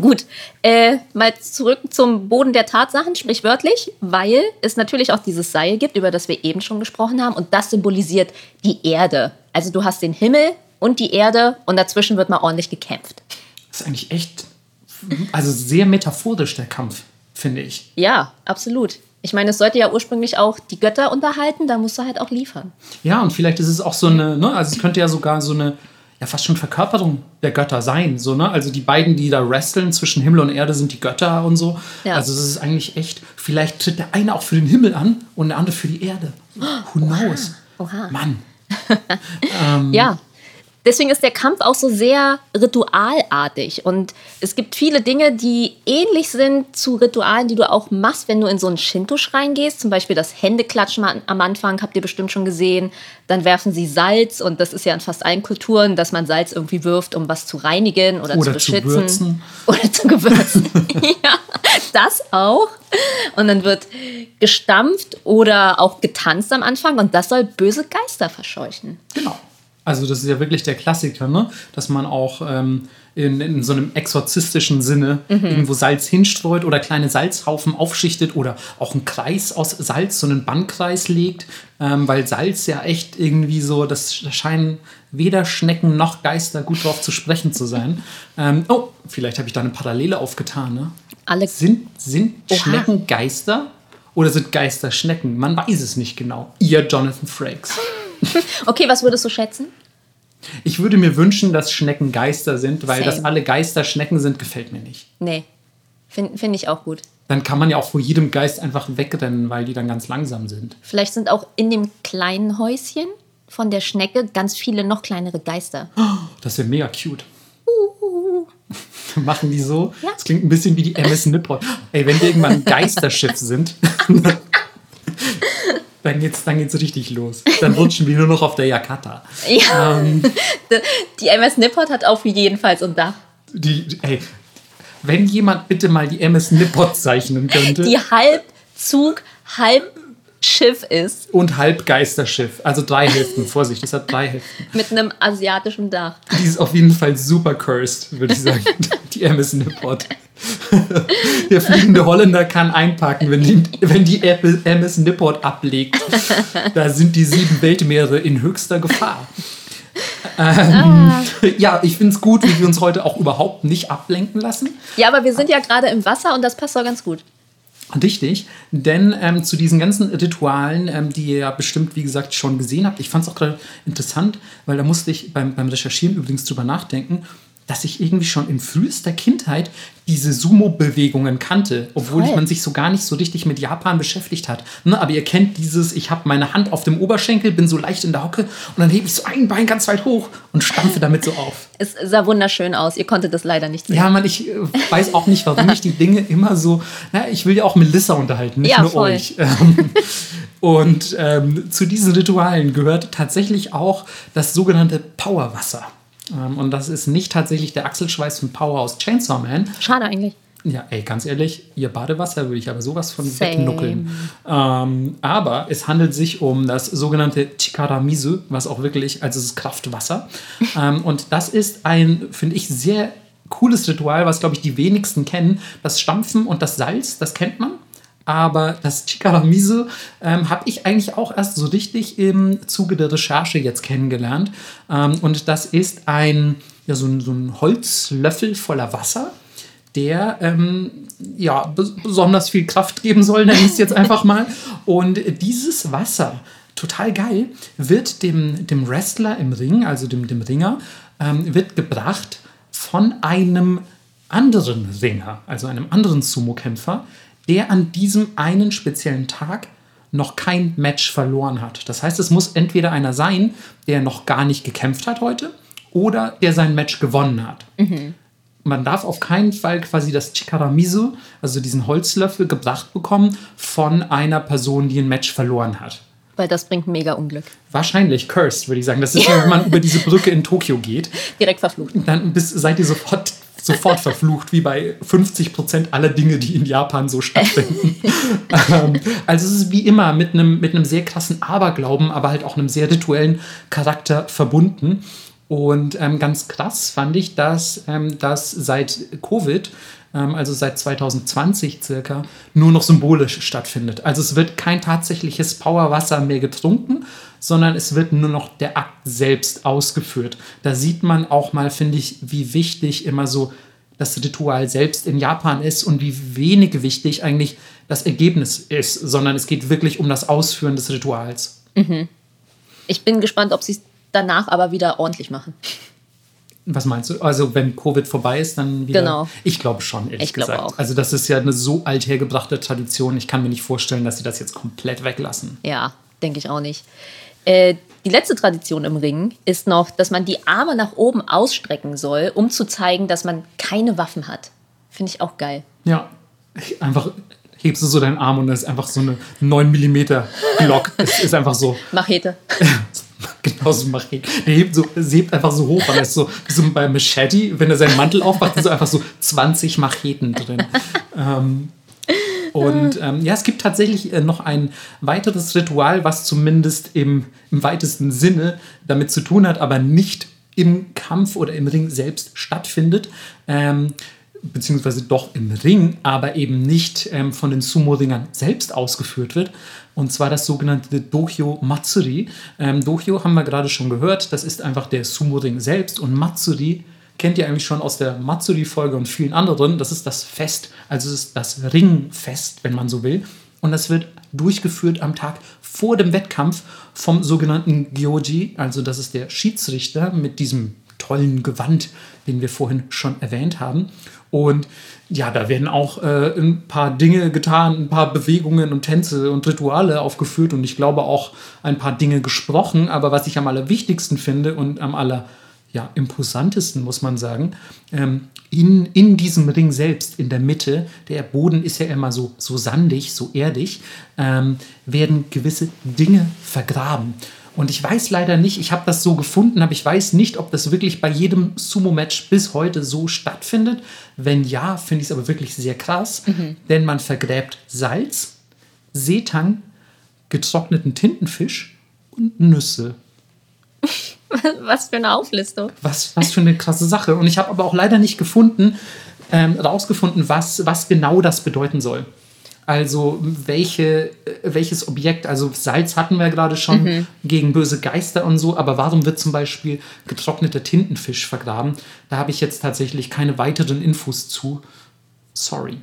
Gut, äh, mal zurück zum Boden der Tatsachen, sprichwörtlich, weil es natürlich auch dieses Seil gibt, über das wir eben schon gesprochen haben, und das symbolisiert die Erde. Also du hast den Himmel und die Erde und dazwischen wird mal ordentlich gekämpft. Das ist eigentlich echt, also sehr metaphorisch, der Kampf, finde ich. Ja, absolut. Ich meine, es sollte ja ursprünglich auch die Götter unterhalten, da musst du halt auch liefern. Ja, und vielleicht ist es auch so eine, ne, also es könnte ja sogar so eine, ja, fast schon Verkörperung der Götter sein, so, ne? Also die beiden, die da wresteln zwischen Himmel und Erde, sind die Götter und so. Ja. Also es ist eigentlich echt, vielleicht tritt der eine auch für den Himmel an und der andere für die Erde. Who knows? Oha. Mann. Ja. Deswegen ist der Kampf auch so sehr ritualartig. Und es gibt viele Dinge, die ähnlich sind zu Ritualen, die du auch machst, wenn du in so einen Shinto-Schrein gehst. Zum Beispiel das Händeklatschen am- am Anfang, habt ihr bestimmt schon gesehen. Dann werfen sie Salz. Und das ist ja in fast allen Kulturen, dass man Salz irgendwie wirft, um was zu reinigen oder, Oder zu zu beschützen. würzen. Oder zu gewürzen. ja, das auch. Und dann wird gestampft oder auch getanzt am Anfang. Und das soll böse Geister verscheuchen. Genau. Also das ist ja wirklich der Klassiker, ne? dass man auch ähm, in, in so einem exorzistischen Sinne irgendwo Salz hinstreut oder kleine Salzhaufen aufschichtet oder auch einen Kreis aus Salz, so einen Bannkreis legt, ähm, weil Salz ja echt irgendwie so, das scheinen weder Schnecken noch Geister gut drauf zu sprechen zu sein. Ähm, oh, vielleicht habe ich da eine Parallele aufgetan. Ne? Alle Sind, sind Oha. Schnecken Geister oder sind Geister Schnecken? Man weiß es nicht genau. Ihr Jonathan Frakes. Okay, was würdest du schätzen? Ich würde mir wünschen, dass Schnecken Geister sind, weil Same. dass alle Geister Schnecken sind, gefällt mir nicht. Nee. Finde find ich auch gut. Dann kann man ja auch vor jedem Geist einfach wegrennen, weil die dann ganz langsam sind. Vielleicht sind auch in dem kleinen Häuschen von der Schnecke ganz viele noch kleinere Geister. Das wäre mega cute. Machen die so? Ja. Das klingt ein bisschen wie die MS Nippon. Ey, wenn wir irgendwann ein Geisterschiff sind, dann geht's, dann geht's richtig los. Dann rutschen wir nur noch auf der Yakata. Ja. Ähm. Die MS Nippon hat auf jeden Fall so ein Dach. Die, ey, wenn jemand bitte mal die MS Nippon zeichnen könnte. Die halb Zug, halb Schiff ist. und Halbgeisterschiff. Also drei Hälften. Vorsicht, das hat drei Hälften. Mit einem asiatischen Dach. Die ist auf jeden Fall super cursed, würde ich sagen. Die MS Nippot. Der fliegende Holländer kann einpacken, wenn die, wenn die Apple- MS Nippot ablegt. Da sind die sieben Weltmeere in höchster Gefahr. Ähm, Ja, ich finde es gut, wie wir uns heute auch überhaupt nicht ablenken lassen. Ja, aber wir sind ja gerade im Wasser und das passt doch ganz gut. Richtig, denn ähm, zu diesen ganzen Ritualen, ähm, die ihr ja bestimmt, wie gesagt, schon gesehen habt, ich fand es auch gerade interessant, weil da musste ich beim, beim Recherchieren übrigens drüber nachdenken, dass ich irgendwie schon in frühester Kindheit diese Sumo-Bewegungen kannte, obwohl Voll. man sich so gar nicht so richtig mit Japan beschäftigt hat. Ne? Aber ihr kennt dieses, ich habe meine Hand auf dem Oberschenkel, bin so leicht in der Hocke und dann hebe ich so ein Bein ganz weit hoch und stampfe damit so auf. Es sah wunderschön aus. Ihr konntet das leider nicht sehen. Ja, man, ich äh, weiß auch nicht, warum ich die Dinge immer so. Na, ich will ja auch Melissa unterhalten, nicht Ja, nur voll. euch. Ähm, und ähm, zu diesen Ritualen gehört tatsächlich auch das sogenannte Powerwasser. Ähm, und das ist nicht tatsächlich der Achselschweiß von Power aus Chainsaw Man. Schade eigentlich. Ja, ey, ganz ehrlich, ihr Badewasser würde ich aber sowas von Same. wegnuckeln. Ähm, aber es handelt sich um das sogenannte Chikaramisu, was auch wirklich, also es ist Kraftwasser. ähm, und das ist ein, finde ich, sehr cooles Ritual, was, glaube ich, die wenigsten kennen. Das Stampfen und das Salz, das kennt man. Aber das Chikaramisu ähm, habe ich eigentlich auch erst so richtig im Zuge der Recherche jetzt kennengelernt. Ähm, und das ist ein, ja, so ein, so ein Holzlöffel voller Wasser der ähm, ja, bes- besonders viel Kraft geben soll, nenne ich es jetzt einfach mal. Und dieses Wasser, total geil, wird dem, dem Wrestler im Ring, also dem, dem Ringer, ähm, wird gebracht von einem anderen Ringer, also einem anderen Sumo-Kämpfer, der an diesem einen speziellen Tag noch kein Match verloren hat. Das heißt, es muss entweder einer sein, der noch gar nicht gekämpft hat heute, oder der sein Match gewonnen hat man darf auf keinen Fall quasi das Chikaramisu, also diesen Holzlöffel, gebracht bekommen von einer Person, die ein Match verloren hat. Weil das bringt mega Unglück. Wahrscheinlich cursed, würde ich sagen. Das ist, wenn man über diese Brücke in Tokio geht. Direkt verflucht. Dann bist, seid ihr sofort, sofort verflucht, wie bei 50 Prozent aller Dinge, die in Japan so stattfinden. ähm, also es ist wie immer mit einem, mit einem sehr krassen Aberglauben, aber halt auch einem sehr rituellen Charakter verbunden. Und ähm, ganz krass fand ich, dass ähm, das seit Covid, also seit 2020 circa, nur noch symbolisch stattfindet. Also es wird kein tatsächliches Powerwasser mehr getrunken, sondern es wird nur noch der Akt selbst ausgeführt. Da sieht man auch mal, finde ich, wie wichtig immer so das Ritual selbst in Japan ist und wie wenig wichtig eigentlich das Ergebnis ist, sondern es geht wirklich um das Ausführen des Rituals. Mhm. Ich bin gespannt, ob sie es danach aber wieder ordentlich machen. Was meinst du? Also, wenn Covid vorbei ist, dann wieder? Genau. Ich glaube schon, ehrlich Ich glaube gesagt. auch. Also, das ist ja eine so althergebrachte Tradition. Ich kann mir nicht vorstellen, dass sie das jetzt komplett weglassen. Ja, denke ich auch nicht. Äh, die letzte Tradition im Ring ist noch, dass man die Arme nach oben ausstrecken soll, um zu zeigen, dass man keine Waffen hat. Finde ich auch geil. Ja, einfach hebst du so deinen Arm und das ist einfach so eine 9 mm Glock. es ist einfach so, Machete. genauso Machete. Der hebt, so, hebt einfach so hoch, weil er ist so, so bei Machete, wenn er seinen Mantel aufmacht, sind so einfach so 20 Macheten drin. ähm, und ähm, ja, es gibt tatsächlich äh, noch ein weiteres Ritual, was zumindest im, im weitesten Sinne damit zu tun hat, aber nicht im Kampf oder im Ring selbst stattfindet. Ähm, beziehungsweise doch im Ring, aber eben nicht ähm, von den Sumo-Ringern selbst ausgeführt wird. Und zwar das sogenannte Dohyo Matsuri. Ähm, Dohyo haben wir gerade schon gehört, das ist einfach der Sumo-Ring selbst. Und Matsuri kennt ihr eigentlich schon aus der Matsuri-Folge und vielen anderen. Das ist das Fest, also es ist das Ringfest, wenn man so will. Und das wird durchgeführt am Tag vor dem Wettkampf vom sogenannten Gyoji, also das ist der Schiedsrichter mit diesem tollen Gewand, den wir vorhin schon erwähnt haben. Und ja, da werden auch äh, ein paar Dinge getan, ein paar Bewegungen und Tänze und Rituale aufgeführt und ich glaube auch ein paar Dinge gesprochen. Aber was ich am allerwichtigsten finde und am aller ja, imposantesten, muss man sagen, ähm, in, in diesem Ring selbst, in der Mitte, der Boden ist ja immer so, so sandig, so erdig, ähm, werden gewisse Dinge vergraben. Und ich weiß leider nicht, ich habe das so gefunden, aber ich weiß nicht, ob das wirklich bei jedem Sumo-Match bis heute so stattfindet. Wenn ja, finde ich es aber wirklich sehr krass, denn man vergräbt Salz, Seetang, getrockneten Tintenfisch und Nüsse. Was für eine Auflistung. Was, was für eine krasse Sache. Und ich habe aber auch leider nicht gefunden, ähm, rausgefunden, was, was genau das bedeuten soll. Also welche, äh, welches Objekt, also Salz hatten wir gerade schon gegen böse Geister und so, aber warum wird zum Beispiel getrockneter Tintenfisch vergraben? Da habe ich jetzt tatsächlich keine weiteren Infos zu. Sorry.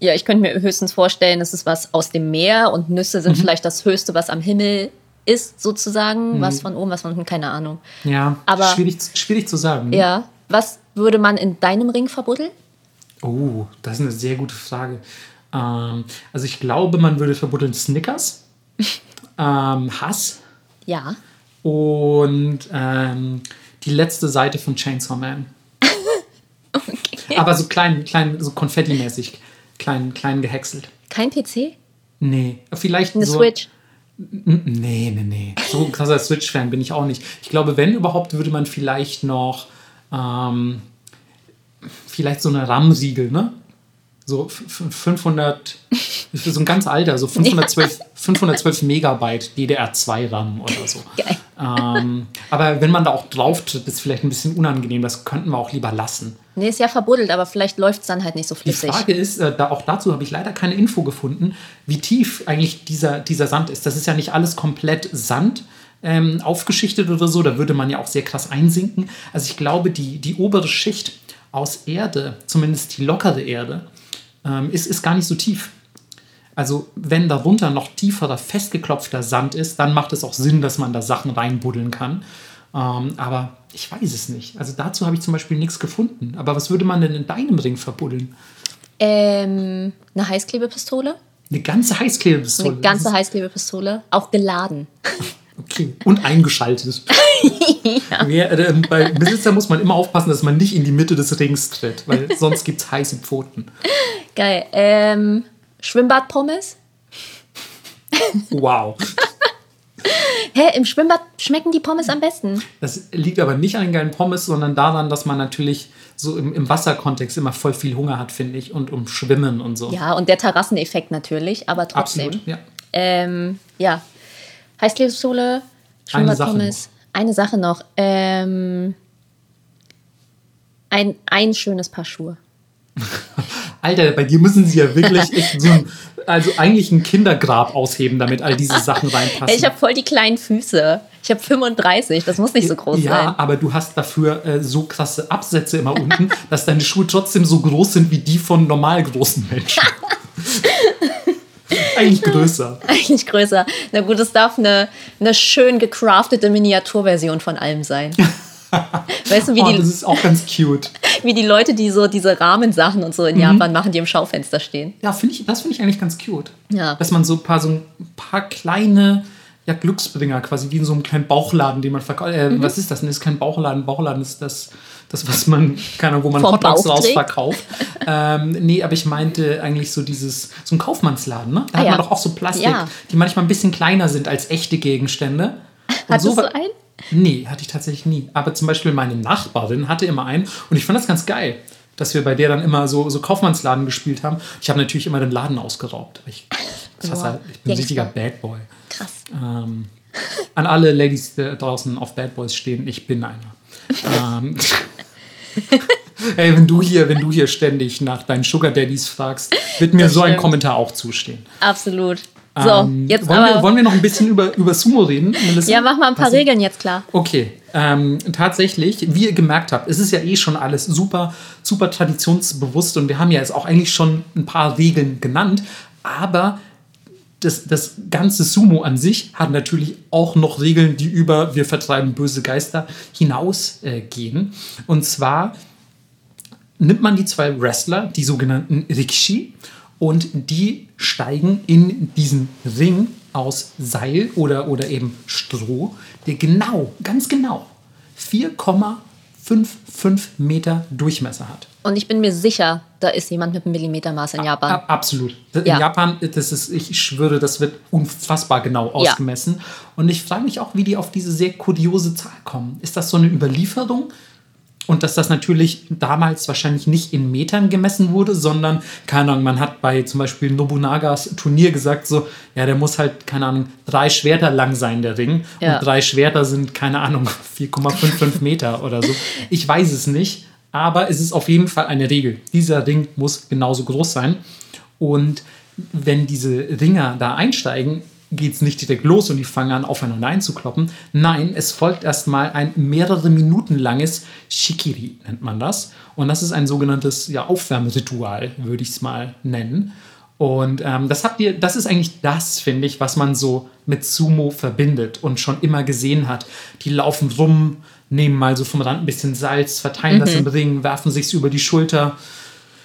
Ja, ich könnte mir höchstens vorstellen, es ist was aus dem Meer und Nüsse Mhm. sind vielleicht das Höchste, was am Himmel ist, sozusagen. Was von oben, was von unten, keine Ahnung. Ja, Aber- schwierig, schwierig zu sagen. ne? Ja. Was würde man in deinem Ring verbuddeln? Oh, das ist eine sehr gute Frage. Ähm, also ich glaube, man würde verbuddeln Snickers, ähm, Hass Ja. und ähm, die letzte Seite von Chainsaw Man. Aber so klein, klein, so konfettimäßig, klein, klein gehäckselt. Kein PC? Nee, vielleicht Eine so. Switch? Nee, nee, nee. So ein krasser Switch-Fan bin ich auch nicht. Ich glaube, wenn überhaupt, würde man vielleicht noch ähm, vielleicht so eine RAM-Siegel, ne? So f- f- 500, so ein ganz alter, so 512, 512 Megabyte DDR2 RAM oder so. Ähm, aber wenn man da auch drauf tritt, ist vielleicht ein bisschen unangenehm. Das könnten wir auch lieber lassen. Nee, ist ja verbuddelt, aber vielleicht läuft es dann halt nicht so Die flüssig. Frage ist, äh, da, auch dazu habe ich leider keine Info gefunden, wie tief eigentlich dieser, dieser Sand ist. Das ist ja nicht alles komplett Sand ähm, aufgeschichtet oder so. Da würde man ja auch sehr krass einsinken. Also ich glaube, die, die obere Schicht aus Erde, zumindest die lockere Erde, ähm, ist, ist gar nicht so tief. Also wenn darunter noch tieferer, festgeklopfter Sand ist, dann macht es auch Sinn, dass man da Sachen reinbuddeln kann. Ähm, aber ich weiß es nicht. Also dazu habe ich zum Beispiel nichts gefunden. Aber was würde man denn in deinem Ring verbuddeln? Ähm, eine Heißklebepistole? Eine ganze Heißklebepistole. Eine ganze Heißklebepistole, auch geladen. Okay. Und eingeschaltet. ja. Wer, äh, bei Besitzer muss man immer aufpassen, dass man nicht in die Mitte des Rings tritt, weil sonst gibt es heiße Pfoten. Geil. Ähm, Schwimmbadpommes? Wow. Hä, im Schwimmbad schmecken die Pommes am besten. Das liegt aber nicht an den geilen Pommes, sondern daran, dass man natürlich so im, im Wasserkontext immer voll viel Hunger hat, finde ich, und um Schwimmen und so. Ja, und der Terrasseneffekt natürlich, aber trotzdem. Absolut, ja. Ähm, ja. Heißklebssohle, Schwimmbadpommes. Eine Sache noch. Ähm, ein, ein schönes Paar Schuhe. Alter, bei dir müssen sie ja wirklich echt so ein, also eigentlich ein Kindergrab ausheben, damit all diese Sachen reinpassen. Ich habe voll die kleinen Füße. Ich habe 35, das muss nicht so groß ja, sein. Ja, aber du hast dafür äh, so krasse Absätze immer unten, dass deine Schuhe trotzdem so groß sind wie die von normal großen Menschen. Eigentlich größer. Eigentlich größer. Na gut, es darf eine, eine schön gecraftete Miniaturversion von allem sein. Weißt du, wie oh, die, das ist auch ganz cute. Wie die Leute, die so diese Rahmensachen und so in mhm. Japan machen, die im Schaufenster stehen. Ja, find ich, das finde ich eigentlich ganz cute. Ja. Dass man so ein paar, so ein paar kleine ja, Glücksbringer, quasi wie in so einem kleinen Bauchladen, den man verkauft. Äh, mhm. Was ist das? Das ist kein Bauchladen. Bauchladen ist das, das was man, keine Ahnung, wo man Vom Hotdogs rausverkauft. ähm, nee, aber ich meinte eigentlich so dieses, so ein Kaufmannsladen, ne? Da ah, hat man doch auch so Plastik, ja. die manchmal ein bisschen kleiner sind als echte Gegenstände. Hattest so, du einen? Nee, hatte ich tatsächlich nie. Aber zum Beispiel meine Nachbarin hatte immer einen und ich fand das ganz geil, dass wir bei der dann immer so, so Kaufmannsladen gespielt haben. Ich habe natürlich immer den Laden ausgeraubt. Ich, wow. halt, ich bin ein richtiger Bad Boy. Krass. Ähm, an alle Ladies die draußen auf Bad Boys stehen, ich bin einer. ähm, Ey, wenn du hier, wenn du hier ständig nach deinen Sugar Daddies fragst, wird mir das so stimmt. ein Kommentar auch zustehen. Absolut. So, ähm, jetzt wollen, wir, wollen wir noch ein bisschen über, über Sumo reden? Melissa? Ja, mach mal ein paar Was Regeln jetzt klar. Okay, ähm, tatsächlich, wie ihr gemerkt habt, es ist ja eh schon alles super, super traditionsbewusst und wir haben ja jetzt auch eigentlich schon ein paar Regeln genannt, aber das, das ganze Sumo an sich hat natürlich auch noch Regeln, die über wir vertreiben böse Geister hinausgehen. Äh, und zwar nimmt man die zwei Wrestler, die sogenannten Rikishi, und die steigen in diesen Ring aus Seil oder, oder eben Stroh, der genau, ganz genau 4,55 Meter Durchmesser hat. Und ich bin mir sicher, da ist jemand mit einem Millimetermaß in Japan. A absolut. In ja. Japan, das ist, ich schwöre, das wird unfassbar genau ausgemessen. Ja. Und ich frage mich auch, wie die auf diese sehr kuriose Zahl kommen. Ist das so eine Überlieferung? Und dass das natürlich damals wahrscheinlich nicht in Metern gemessen wurde, sondern, keine Ahnung, man hat bei zum Beispiel Nobunagas Turnier gesagt, so, ja, der muss halt, keine Ahnung, drei Schwerter lang sein, der Ring. Ja. Und drei Schwerter sind, keine Ahnung, 4,55 Meter oder so. Ich weiß es nicht, aber es ist auf jeden Fall eine Regel. Dieser Ring muss genauso groß sein. Und wenn diese Ringer da einsteigen, geht es nicht direkt los und die fangen an, aufeinander einzukloppen. Nein, es folgt erstmal ein mehrere Minuten langes Shikiri, nennt man das. Und das ist ein sogenanntes ja, Aufwärmritual, würde ich es mal nennen. Und ähm, das habt ihr, das ist eigentlich das, finde ich, was man so mit Sumo verbindet und schon immer gesehen hat. Die laufen rum, nehmen mal so vom Rand ein bisschen Salz, verteilen mhm. das im Ring, werfen sich über die Schulter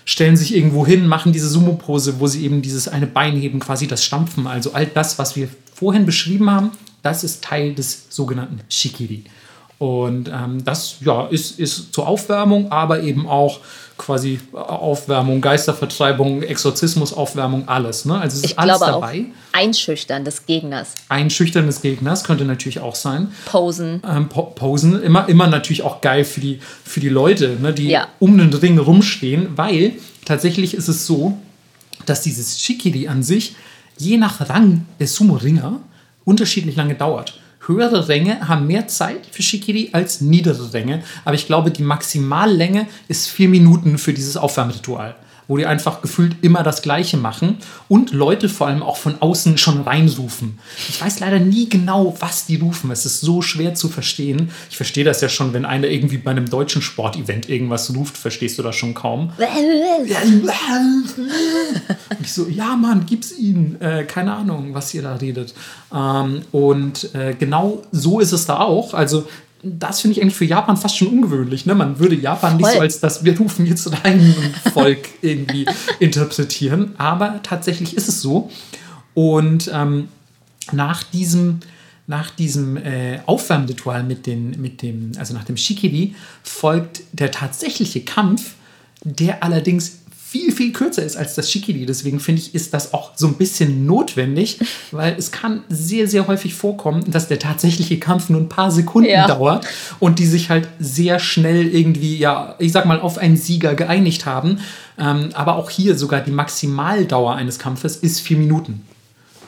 stellen sich irgendwo hin, machen diese Sumo-Pose, wo sie eben dieses eine Bein heben, quasi das Stampfen. Also all das, was wir vorhin beschrieben haben, das ist Teil des sogenannten Shikiri. Und ähm, das ja, ist, ist zur Aufwärmung, aber eben auch quasi Aufwärmung, Geistervertreibung, Exorzismus, Aufwärmung, alles. Ne? Also es ist ich alles glaube dabei. Auch Einschüchtern des Gegners. Einschüchtern des Gegners könnte natürlich auch sein. Posen. Ähm, po Posen, immer, immer natürlich auch geil für die, für die Leute, ne, die ja. um den Ring rumstehen, weil tatsächlich ist es so, dass dieses Shikiri an sich je nach Rang des Sumo-Ringer unterschiedlich lange dauert. Höhere Ränge haben mehr Zeit für Shikiri als niedere Ränge, aber ich glaube, die Maximallänge ist vier Minuten für dieses Aufwärmritual wo die einfach gefühlt immer das Gleiche machen und Leute vor allem auch von außen schon reinrufen. Ich weiß leider nie genau, was die rufen. Es ist so schwer zu verstehen. Ich verstehe das ja schon, wenn einer irgendwie bei einem deutschen Sportevent irgendwas ruft, verstehst du das schon kaum. ich so, ja Mann, gib's ihnen. Äh, keine Ahnung, was ihr da redet. Ähm, und äh, genau so ist es da auch. Also das finde ich eigentlich für Japan fast schon ungewöhnlich. Ne? Man würde Japan Voll. nicht so als das wir rufen jetzt rein Volk irgendwie interpretieren, aber tatsächlich ist es so. Und ähm, nach diesem nach diesem äh, Aufwärmritual mit, den, mit dem, also nach dem Shikiri, folgt der tatsächliche Kampf, der allerdings viel, viel kürzer ist als das Shikiri. Deswegen finde ich, ist das auch so ein bisschen notwendig, weil es kann sehr, sehr häufig vorkommen, dass der tatsächliche Kampf nur ein paar Sekunden ja. dauert und die sich halt sehr schnell irgendwie, ja, ich sag mal, auf einen Sieger geeinigt haben. Ähm, aber auch hier sogar die Maximaldauer eines Kampfes ist vier Minuten.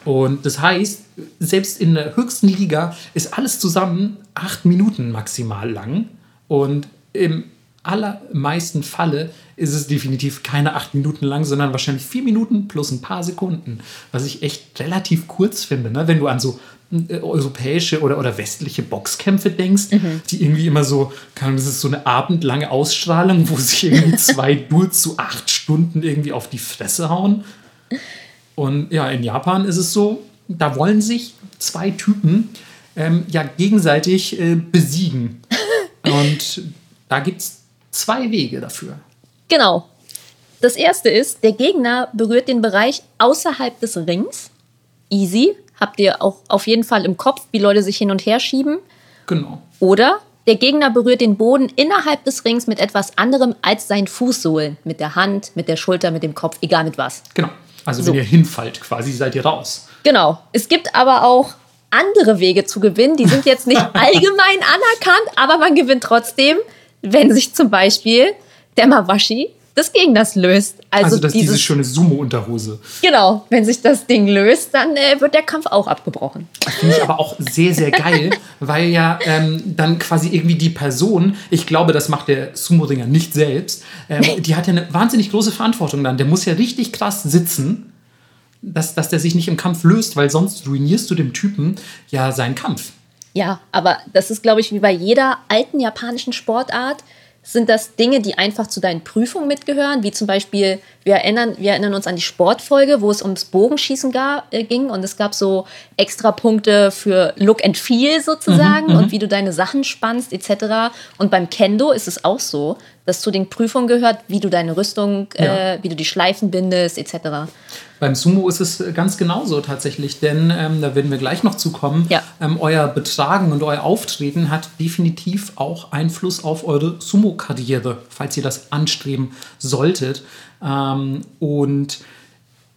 Und das heißt, selbst in der höchsten Liga ist alles zusammen acht Minuten maximal lang. Und im allermeisten Falle ist es definitiv keine acht Minuten lang, sondern wahrscheinlich vier Minuten plus ein paar Sekunden, was ich echt relativ kurz finde, ne? wenn du an so äh, europäische oder, oder westliche Boxkämpfe denkst, mhm. die irgendwie immer so, das ist so eine abendlange Ausstrahlung, wo sich irgendwie zwei Dudes zu acht Stunden irgendwie auf die Fresse hauen. Und ja, in Japan ist es so, da wollen sich zwei Typen ähm, ja gegenseitig äh, besiegen. Und da gibt es zwei Wege dafür. Genau. Das erste ist, der Gegner berührt den Bereich außerhalb des Rings. Easy. Habt ihr auch auf jeden Fall im Kopf, wie Leute sich hin und her schieben. Genau. Oder der Gegner berührt den Boden innerhalb des Rings mit etwas anderem als seinen Fußsohlen. Mit der Hand, mit der Schulter, mit dem Kopf, egal mit was. Genau. Also so. wenn ihr hinfallt, quasi seid ihr raus. Genau. Es gibt aber auch andere Wege zu gewinnen. Die sind jetzt nicht allgemein anerkannt, aber man gewinnt trotzdem, wenn sich zum Beispiel der Mawashi des Gegners löst. Also, also das, diese schöne Sumo-Unterhose. Genau, wenn sich das Ding löst, dann äh, wird der Kampf auch abgebrochen. Das finde ich aber auch sehr, sehr geil, weil ja ähm, dann quasi irgendwie die Person, ich glaube, das macht der Sumo-Ringer nicht selbst, ähm, die hat ja eine wahnsinnig große Verantwortung dann. Der muss ja richtig krass sitzen, dass, dass der sich nicht im Kampf löst, weil sonst ruinierst du dem Typen ja seinen Kampf. Ja, aber das ist, glaube ich, wie bei jeder alten japanischen Sportart sind das Dinge, die einfach zu deinen Prüfungen mitgehören, wie zum Beispiel, wir erinnern, wir erinnern uns an die Sportfolge, wo es ums Bogenschießen gar, äh, ging und es gab so extra Punkte für Look and Feel sozusagen mhm, und mhm. wie du deine Sachen spannst etc. Und beim Kendo ist es auch so, dass zu den Prüfungen gehört, wie du deine Rüstung, ja. äh, wie du die Schleifen bindest etc. Beim Sumo ist es ganz genauso tatsächlich, denn ähm, da werden wir gleich noch zukommen. Ja. Ähm, euer Betragen und euer Auftreten hat definitiv auch Einfluss auf eure Sumo-Karriere, falls ihr das anstreben solltet. Ähm, und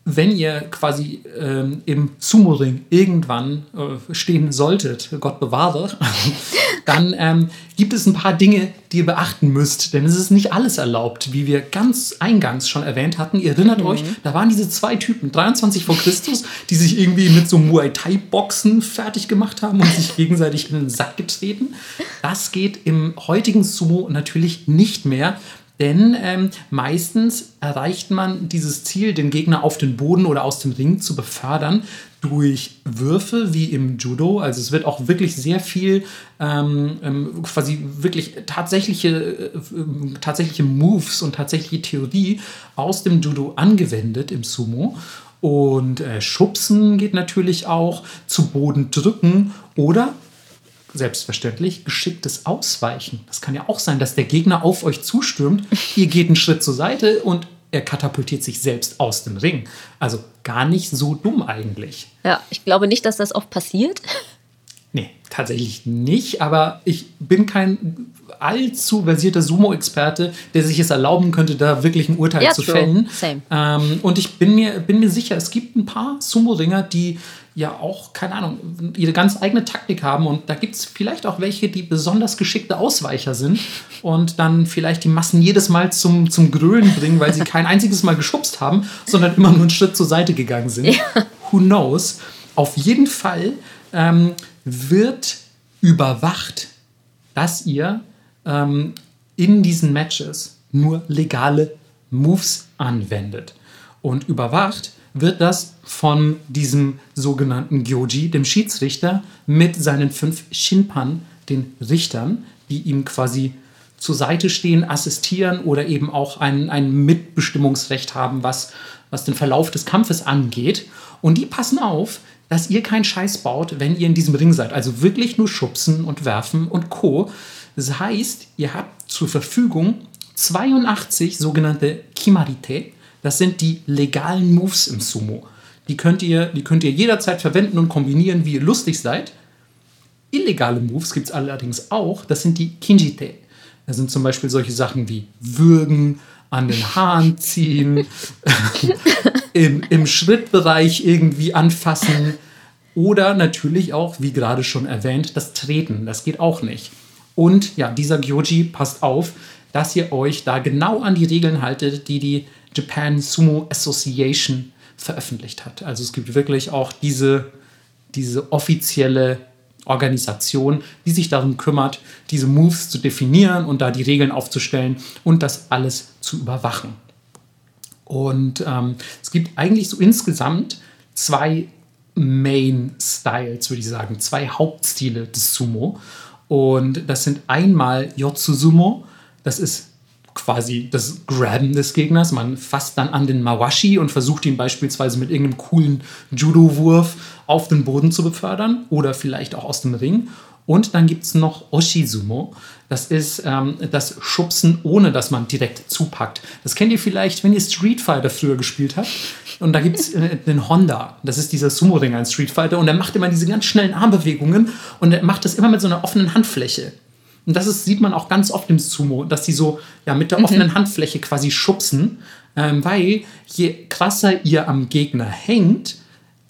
wenn ihr quasi ähm, im Sumo-Ring irgendwann äh, stehen solltet, Gott bewahre, dann ähm, gibt es ein paar Dinge, die ihr beachten müsst, denn es ist nicht alles erlaubt, wie wir ganz eingangs schon erwähnt hatten. Ihr erinnert mhm. euch, da waren diese zwei Typen, 23 vor Christus, die sich irgendwie mit so Muay Thai-Boxen fertig gemacht haben und sich gegenseitig in den Sack getreten. Das geht im heutigen Sumo natürlich nicht mehr. Denn ähm, meistens erreicht man dieses Ziel, den Gegner auf den Boden oder aus dem Ring zu befördern, durch Würfe wie im Judo. Also es wird auch wirklich sehr viel ähm, ähm quasi wirklich tatsächliche, äh, tatsächliche Moves und tatsächliche Theorie aus dem Judo angewendet im Sumo. Und äh, Schubsen geht natürlich auch, zu Boden drücken oder selbstverständlich geschicktes Ausweichen. Das kann ja auch sein, dass der Gegner auf euch zustürmt, ihr geht einen Schritt zur Seite und er katapultiert sich selbst aus dem Ring. Also gar nicht so dumm eigentlich. Ja, ich glaube nicht, dass das oft passiert. Nee, tatsächlich nicht, aber ich bin kein allzu versierter Sumo-Experte, der sich es erlauben könnte, da wirklich ein Urteil ja, zu true. fällen. Same. Ähm, und ich bin mir, bin mir sicher, es gibt ein paar Sumo-Ringer, die ja auch, keine Ahnung, ihre ganz eigene Taktik haben. Und da gibt es vielleicht auch welche, die besonders geschickte Ausweicher sind und dann vielleicht die Massen jedes Mal zum, zum Grölen bringen, weil sie kein einziges Mal geschubst haben, sondern immer nur einen Schritt zur Seite gegangen sind. Ja. Who knows? Auf jeden Fall ähm, wird überwacht, dass ihr ähm, in diesen Matches nur legale Moves anwendet. Und überwacht wird das von diesem sogenannten Gyoji, dem Schiedsrichter, mit seinen fünf Shinpan, den Richtern, die ihm quasi zur Seite stehen, assistieren oder eben auch ein, ein Mitbestimmungsrecht haben, was, was den Verlauf des Kampfes angeht. Und die passen auf, dass ihr keinen Scheiß baut, wenn ihr in diesem Ring seid. Also wirklich nur schubsen und werfen und co. Das heißt, ihr habt zur Verfügung 82 sogenannte Kimarite, das sind die legalen Moves im Sumo. Die könnt ihr, die könnt ihr jederzeit verwenden und kombinieren, wie ihr lustig seid. illegale Moves gibt es allerdings auch. Das sind die Kinjite. Das sind zum Beispiel solche Sachen wie Würgen, an den Haaren ziehen, im, im Schrittbereich irgendwie anfassen oder natürlich auch, wie gerade schon erwähnt, das Treten. Das geht auch nicht. Und ja, dieser Gyoji passt auf, dass ihr euch da genau an die Regeln haltet, die die Japan Sumo Association veröffentlicht hat. Also es gibt wirklich auch diese, diese offizielle Organisation, die sich darum kümmert, diese Moves zu definieren und da die Regeln aufzustellen und das alles zu überwachen. Und ähm, es gibt eigentlich so insgesamt zwei Main Styles, würde ich sagen, zwei Hauptstile des Sumo. Und das sind einmal Yotsu Sumo, das ist quasi das Graben des Gegners. Man fasst dann an den Mawashi und versucht ihn beispielsweise mit irgendeinem coolen Judo-Wurf auf den Boden zu befördern oder vielleicht auch aus dem Ring. Und dann gibt es noch Oshizumo. Das ist ähm, das Schubsen, ohne dass man direkt zupackt. Das kennt ihr vielleicht, wenn ihr Street Fighter früher gespielt habt. Und da gibt es äh, den Honda. Das ist dieser Sumo-Ringer in Street Fighter. Und er macht immer diese ganz schnellen Armbewegungen. Und er macht das immer mit so einer offenen Handfläche. Und das ist, sieht man auch ganz oft im Sumo, dass die so ja, mit der mhm. offenen Handfläche quasi schubsen. Ähm, weil je krasser ihr am Gegner hängt,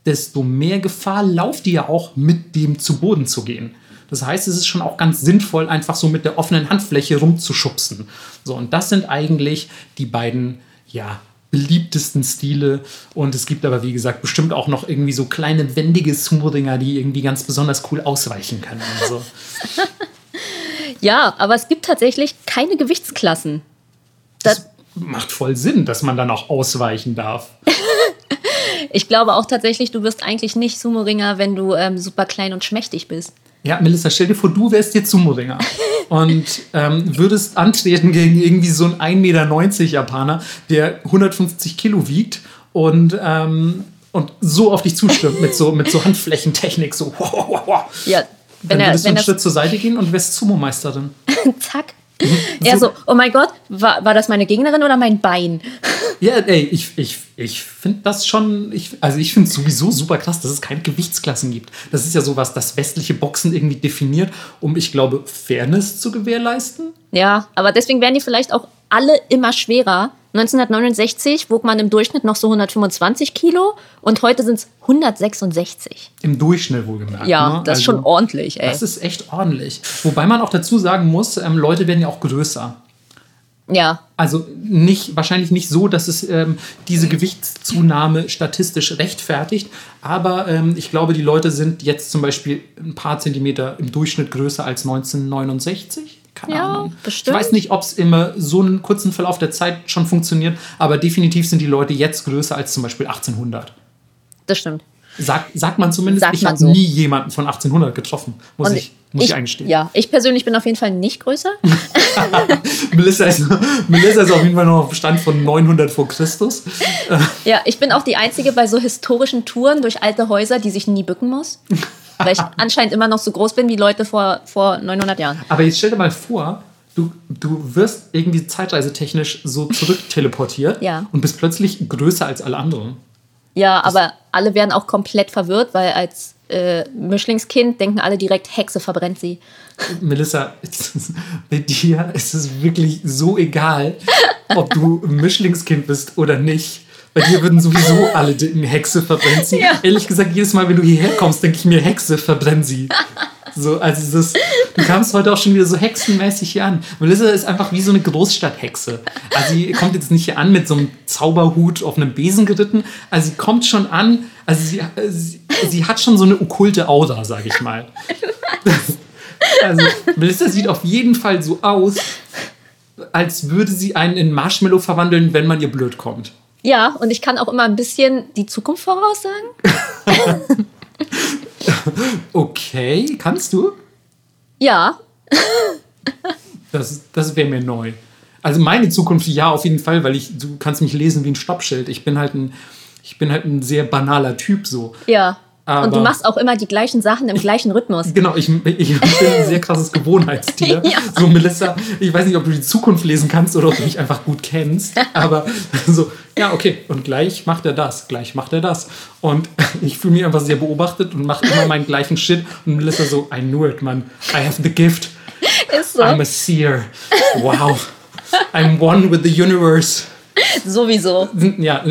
desto mehr Gefahr lauft ihr ja auch mit dem zu Boden zu gehen. Das heißt, es ist schon auch ganz sinnvoll, einfach so mit der offenen Handfläche rumzuschubsen. So, und das sind eigentlich die beiden, ja, beliebtesten Stile. Und es gibt aber, wie gesagt, bestimmt auch noch irgendwie so kleine wendige Sumo-Dinger, die irgendwie ganz besonders cool ausweichen können. So. ja, aber es gibt tatsächlich keine Gewichtsklassen. Das, das macht voll Sinn, dass man dann auch ausweichen darf. ich glaube auch tatsächlich, du wirst eigentlich nicht Sumo-Ringer, wenn du ähm, super klein und schmächtig bist. Ja, Melissa, stell dir vor, du wärst jetzt Sumo-Ringer und ähm, würdest antreten gegen irgendwie so einen 1,90 Meter Japaner, der 150 Kilo wiegt und, ähm, und so auf dich zustimmt mit so, mit so Handflächentechnik. So, wow, wow, wow. Ja, wenn Dann würdest er, wenn du einen Schritt zur Seite gehen und wärst Sumo-Meisterin. Zack. Er so, oh mein Gott, war, war das meine Gegnerin oder mein Bein? Ja, ey, ich, ich, ich finde das schon, ich, also ich finde es sowieso super krass, dass es keine Gewichtsklassen gibt. Das ist ja sowas, das westliche Boxen irgendwie definiert, um, ich glaube, Fairness zu gewährleisten. Ja, aber deswegen werden die vielleicht auch alle immer schwerer. 1969 wog man im Durchschnitt noch so 125 Kilo und heute sind es 166. Im Durchschnitt wohlgemerkt. Ja, ne? das ist also, schon ordentlich, ey. Das ist echt ordentlich. Wobei man auch dazu sagen muss, ähm, Leute werden ja auch größer. Ja. Also nicht, wahrscheinlich nicht so, dass es ähm, diese Gewichtszunahme statistisch rechtfertigt, aber ähm, ich glaube, die Leute sind jetzt zum Beispiel ein paar Zentimeter im Durchschnitt größer als 1969. Keine ja, Ahnung. Bestimmt. Ich weiß nicht, ob es immer so einen kurzen Verlauf der Zeit schon funktioniert, aber definitiv sind die Leute jetzt größer als zum Beispiel 1800. Das stimmt. Sagt, sagt man zumindest, sagt ich habe so. nie jemanden von 1800 getroffen, muss, ich, muss ich, ich, eingestehen. Ja, ich persönlich bin auf jeden Fall nicht größer. Melissa, ist, Melissa ist auf jeden Fall noch auf Stand von 900 vor Christus. ja, ich bin auch die Einzige bei so historischen Touren durch alte Häuser, die sich nie bücken muss. Weil ich anscheinend immer noch so groß bin wie Leute vor, vor 900 Jahren. Aber jetzt stell dir mal vor, du, du wirst irgendwie zeitreisetechnisch so zurückteleportiert ja. und bist plötzlich größer als alle anderen. Ja, das aber alle werden auch komplett verwirrt, weil als äh, Mischlingskind denken alle direkt, Hexe verbrennt sie. Melissa, bei dir ist es wirklich so egal, ob du Mischlingskind bist oder nicht. Bei dir würden sowieso alle denken, Hexe verbrennt sie. Ja. Ehrlich gesagt, jedes Mal, wenn du hierher kommst, denke ich mir, Hexe verbrennt sie. So, also das, du kamst heute auch schon wieder so hexenmäßig hier an. Melissa ist einfach wie so eine Großstadthexe. Also sie kommt jetzt nicht hier an mit so einem Zauberhut auf einem Besen geritten. Also sie kommt schon an, also sie, sie, sie hat schon so eine okkulte Aura, sage ich mal. Also Melissa sieht auf jeden Fall so aus, als würde sie einen in Marshmallow verwandeln, wenn man ihr blöd kommt. Ja, und ich kann auch immer ein bisschen die Zukunft voraussagen. okay, kannst du? Ja. das das wäre mir neu. Also meine Zukunft, ja, auf jeden Fall, weil ich, du kannst mich lesen wie ein Stoppschild. Ich bin halt ein, ich bin halt ein sehr banaler Typ so. Ja. Und du machst auch immer die gleichen Sachen im gleichen Rhythmus. Genau, ich, ich bin ein sehr krasses Gewohnheitstier. ja. So, Melissa, ich weiß nicht, ob du die Zukunft lesen kannst oder ob du mich einfach gut kennst, aber so, ja, okay, und gleich macht er das, gleich macht er das. Und ich fühle mich einfach sehr beobachtet und mache immer meinen gleichen Shit. Und Melissa so, I knew it, man. I have the gift. Ist so. I'm a seer. Wow. I'm one with the universe. Sowieso. Ja,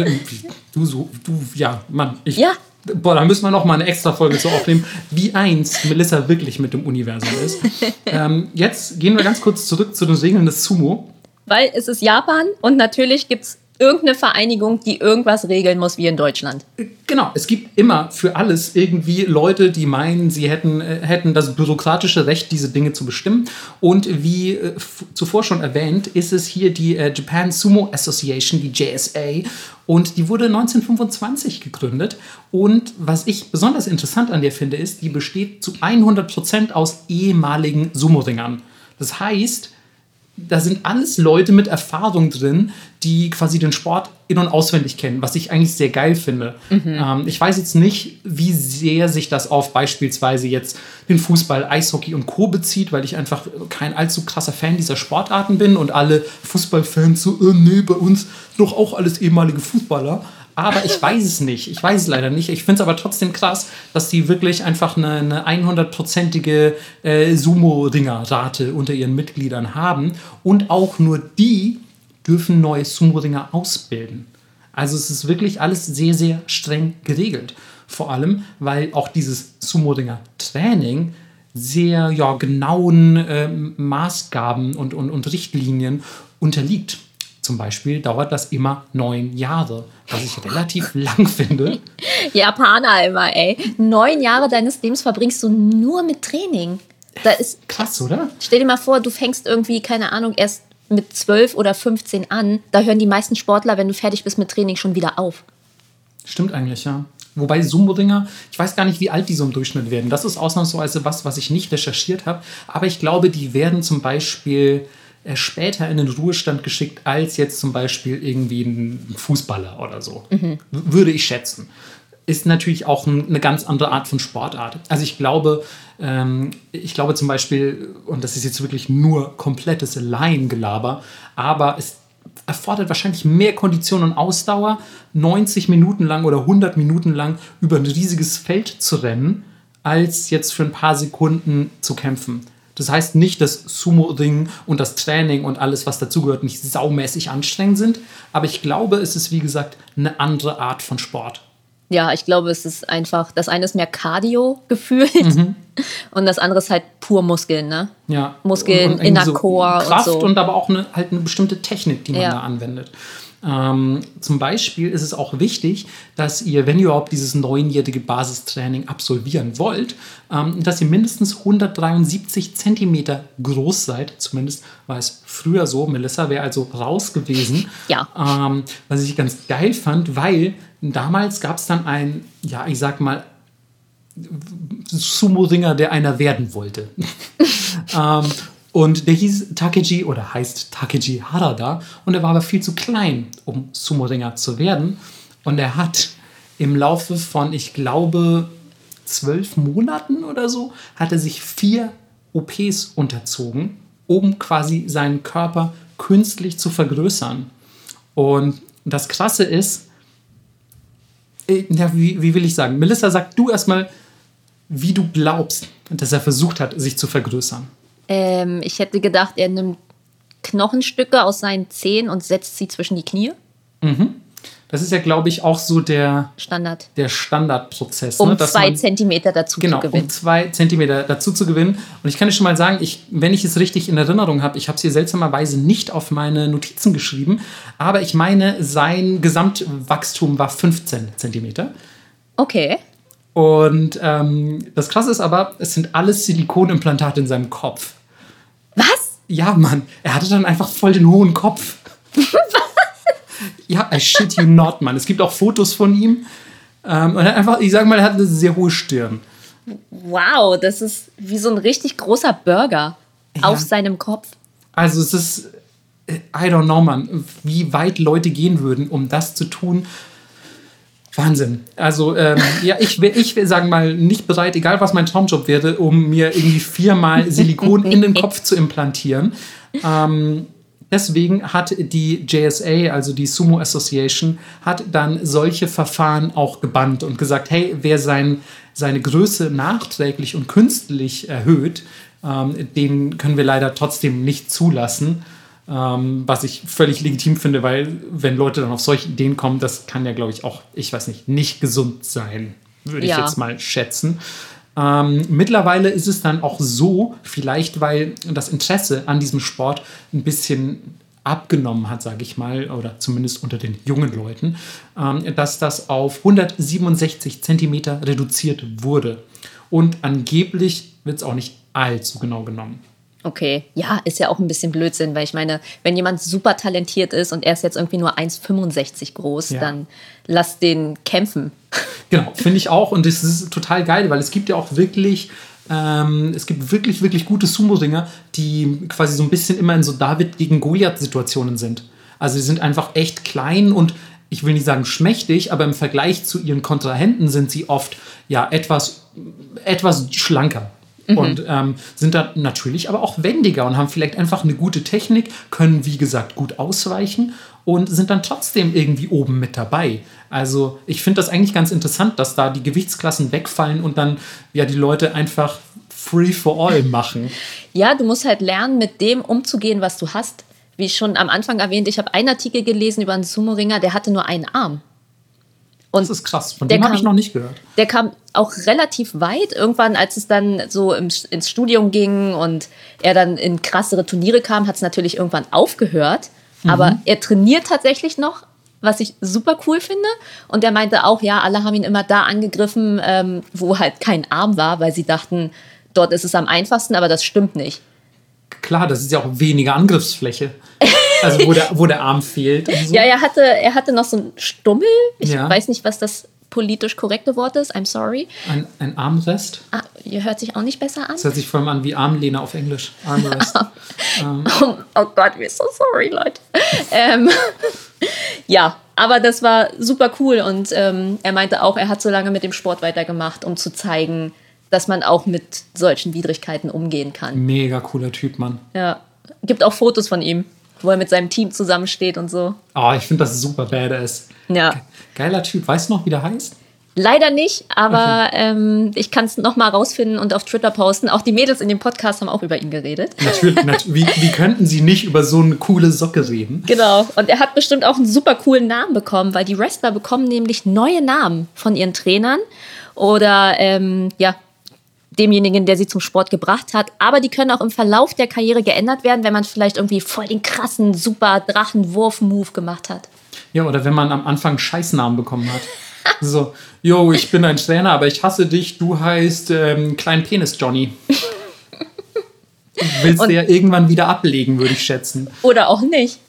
du so, du, ja, Mann. Ich, ja. Boah, da müssen wir noch mal eine extra Folge zu aufnehmen, wie eins Melissa wirklich mit dem Universum ist. ähm, jetzt gehen wir ganz kurz zurück zu den Regeln des Sumo. Weil es ist Japan und natürlich gibt es irgendeine Vereinigung, die irgendwas regeln muss, wie in Deutschland. Genau, es gibt immer für alles irgendwie Leute, die meinen, sie hätten, äh, hätten das bürokratische Recht, diese Dinge zu bestimmen. Und wie äh, zuvor schon erwähnt, ist es hier die äh, Japan Sumo Association, die JSA. Und die wurde 1925 gegründet. Und was ich besonders interessant an der finde, ist, die besteht zu 100% aus ehemaligen Sumo-Ringern. Das heißt, da sind alles Leute mit Erfahrung drin, die quasi den Sport in- und auswendig kennen, was ich eigentlich sehr geil finde. Mhm. Ähm, ich weiß jetzt nicht, wie sehr sich das auf beispielsweise jetzt den Fußball, Eishockey und Co. bezieht, weil ich einfach kein allzu krasser Fan dieser Sportarten bin und alle Fußballfans so, äh, nee, bei uns doch auch alles ehemalige Fußballer. Aber ich weiß es nicht. Ich weiß es leider nicht. Ich finde es aber trotzdem krass, dass die wirklich einfach eine, eine 100-prozentige äh, Sumo-Ringer-Rate unter ihren Mitgliedern haben. Und auch nur die dürfen neue Sumo-Ringer ausbilden. Also es ist wirklich alles sehr, sehr streng geregelt. Vor allem, weil auch dieses Sumo-Ringer-Training sehr ja, genauen äh, Maßgaben und, und, und Richtlinien unterliegt. Zum Beispiel dauert das immer neun Jahre, was ich relativ lang finde. Japaner immer, ey. Neun Jahre deines Lebens verbringst du nur mit Training. Da ist, Krass, oder? Stell dir mal vor, du fängst irgendwie, keine Ahnung, erst mit zwölf oder 15 an. Da hören die meisten Sportler, wenn du fertig bist mit Training, schon wieder auf. Stimmt eigentlich, ja. Wobei Sumo-Ringer, ich weiß gar nicht, wie alt die so im Durchschnitt werden. Das ist ausnahmsweise was, was ich nicht recherchiert habe. Aber ich glaube, die werden zum Beispiel später in den Ruhestand geschickt als jetzt zum Beispiel irgendwie ein Fußballer oder so. Mhm. Würde ich schätzen. Ist natürlich auch eine ganz andere Art von Sportart. Also ich glaube, ähm, ich glaube zum Beispiel, und das ist jetzt wirklich nur komplettes Laiengelaber, aber es erfordert wahrscheinlich mehr Kondition und Ausdauer, 90 Minuten lang oder 100 Minuten lang über ein riesiges Feld zu rennen, als jetzt für ein paar Sekunden zu kämpfen. Das heißt nicht, dass Sumo-Ring und das Training und alles, was dazugehört, nicht saumäßig anstrengend sind. Aber ich glaube, es ist, wie gesagt, eine andere Art von Sport. Ja, ich glaube, es ist einfach, das eine ist mehr Cardio gefühlt mhm. und das andere ist halt pur Muskeln, ne? Ja. Muskeln, und, und Inner Core Kraft und, so. und aber auch eine, halt eine bestimmte Technik, die man ja. da anwendet. Ähm, zum Beispiel ist es auch wichtig, dass ihr, wenn ihr überhaupt dieses neunjährige Basistraining absolvieren wollt, ähm, dass ihr mindestens 173 Zentimeter groß seid. Zumindest war es früher so. Melissa wäre also raus gewesen. Ja. Ähm, was ich ganz geil fand, weil damals gab es dann ein, ja, ich sag mal, Sumo-Ringer, der einer werden wollte. ähm, und der hieß Takeji oder heißt Takeji Harada und er war aber viel zu klein, um Sumo-Ringer zu werden. Und er hat im Laufe von, ich glaube, zwölf Monaten oder so, hat er sich vier OPs unterzogen, um quasi seinen Körper künstlich zu vergrößern. Und das Krasse ist, äh, ja, wie, wie will ich sagen? Melissa, sag du erstmal, wie du glaubst, dass er versucht hat, sich zu vergrößern. Ähm, ich hätte gedacht, er nimmt Knochenstücke aus seinen Zehen und setzt sie zwischen die Knie. Mhm. Das ist ja, glaube ich, auch so der Standard. Der Standardprozess. Um ne? zwei man, Zentimeter dazu genau, zu gewinnen. Um zwei Zentimeter dazu zu gewinnen. Und ich kann dir schon mal sagen, ich, wenn ich es richtig in Erinnerung habe, ich habe es hier seltsamerweise nicht auf meine Notizen geschrieben, aber ich meine, sein Gesamtwachstum war 15 Zentimeter. Okay. Und ähm, das Krasse ist aber, es sind alles Silikonimplantate in seinem Kopf. Was? Ja, Mann. Er hatte dann einfach voll den hohen Kopf. Was? Ja, I shit you not, Mann. Es gibt auch Fotos von ihm. Ähm, und er hat einfach, ich sag mal, er hat eine sehr hohe Stirn. Wow, das ist wie so ein richtig großer Burger ja. auf seinem Kopf. Also es ist, I don't know, Mann, wie weit Leute gehen würden, um das zu tun, Wahnsinn. Also, ähm, ja, ich wäre, ich wär, sagen mal, nicht bereit, egal was mein Traumjob wäre, um mir irgendwie viermal Silikon in den Kopf zu implantieren. Ähm, deswegen hat die JSA, also die Sumo Association, hat dann solche Verfahren auch gebannt und gesagt, hey, wer sein, seine Größe nachträglich und künstlich erhöht, ähm, den können wir leider trotzdem nicht zulassen. Ähm, was ich völlig legitim finde, weil wenn Leute dann auf solche Ideen kommen, das kann ja, glaube ich, auch, ich weiß nicht, nicht gesund sein, würde ja. ich jetzt mal schätzen. Ähm, mittlerweile ist es dann auch so, vielleicht weil das Interesse an diesem Sport ein bisschen abgenommen hat, sage ich mal, oder zumindest unter den jungen Leuten, ähm, dass das auf 167 Zentimeter reduziert wurde. Und angeblich wird es auch nicht allzu genau genommen. Okay, ja, ist ja auch ein bisschen Blödsinn, weil ich meine, wenn jemand super talentiert ist und er ist jetzt irgendwie nur 1,65 groß, ja. dann lass den kämpfen. Genau, finde ich auch. Und es ist total geil, weil es gibt ja auch wirklich, ähm, es gibt wirklich, wirklich gute Sumo-Ringer, die quasi so ein bisschen immer in so David gegen Goliath-Situationen sind. Also sie sind einfach echt klein und ich will nicht sagen schmächtig, aber im Vergleich zu ihren Kontrahenten sind sie oft ja etwas, etwas schlanker. Mhm. Und ähm, sind dann natürlich aber auch wendiger und haben vielleicht einfach eine gute Technik, können wie gesagt gut ausweichen und sind dann trotzdem irgendwie oben mit dabei. Also ich finde das eigentlich ganz interessant, dass da die Gewichtsklassen wegfallen und dann ja die Leute einfach free for all machen. Ja, du musst halt lernen, mit dem umzugehen, was du hast. Wie schon am Anfang erwähnt, ich habe einen Artikel gelesen über einen Sumo-Ringer, der hatte nur einen Arm. Und das ist krass, von dem habe ich noch nicht gehört. Der kam auch relativ weit. Irgendwann, als es dann so im, ins Studium ging und er dann in krassere Turniere kam, hat es natürlich irgendwann aufgehört. Mhm. Aber er trainiert tatsächlich noch, was ich super cool finde. Und er meinte auch, ja, alle haben ihn immer da angegriffen, ähm, wo halt kein Arm war, weil sie dachten, dort ist es am einfachsten, aber das stimmt nicht. Klar, das ist ja auch weniger Angriffsfläche. Also wo der, wo der Arm fehlt. So. Ja, er hatte, er hatte noch so einen Stummel. Ich ja. weiß nicht, was das politisch korrekte Wort ist. I'm sorry. Ein, ein Armrest? Ah, ihr hört sich auch nicht besser an. Das hört sich vor allem an wie Armlehne auf Englisch. Armrest. ähm. oh, oh, Gott, we're so sorry, Leute. ähm, ja, aber das war super cool und ähm, er meinte auch, er hat so lange mit dem Sport weitergemacht, um zu zeigen, dass man auch mit solchen Widrigkeiten umgehen kann. Mega cooler Typ, Mann. Ja. Gibt auch Fotos von ihm wo er mit seinem Team zusammensteht und so. Oh, ich finde das super badass. Ja. Geiler Typ. Weißt du noch, wie der heißt? Leider nicht, aber okay. ähm, ich kann es nochmal rausfinden und auf Twitter posten. Auch die Mädels in dem Podcast haben auch über ihn geredet. Natürlich, nat wie, wie könnten sie nicht über so eine coole Socke reden? Genau, und er hat bestimmt auch einen super coolen Namen bekommen, weil die Wrestler bekommen nämlich neue Namen von ihren Trainern oder ähm, ja, demjenigen, der sie zum Sport gebracht hat. Aber die können auch im Verlauf der Karriere geändert werden, wenn man vielleicht irgendwie voll den krassen, super Drachenwurf-Move gemacht hat. Ja, oder wenn man am Anfang Scheißnamen bekommen hat. so, yo, ich bin ein Trainer, aber ich hasse dich, du heißt ähm, Klein Penis Johnny. Willst du ja irgendwann wieder ablegen, würde ich schätzen. Oder auch nicht.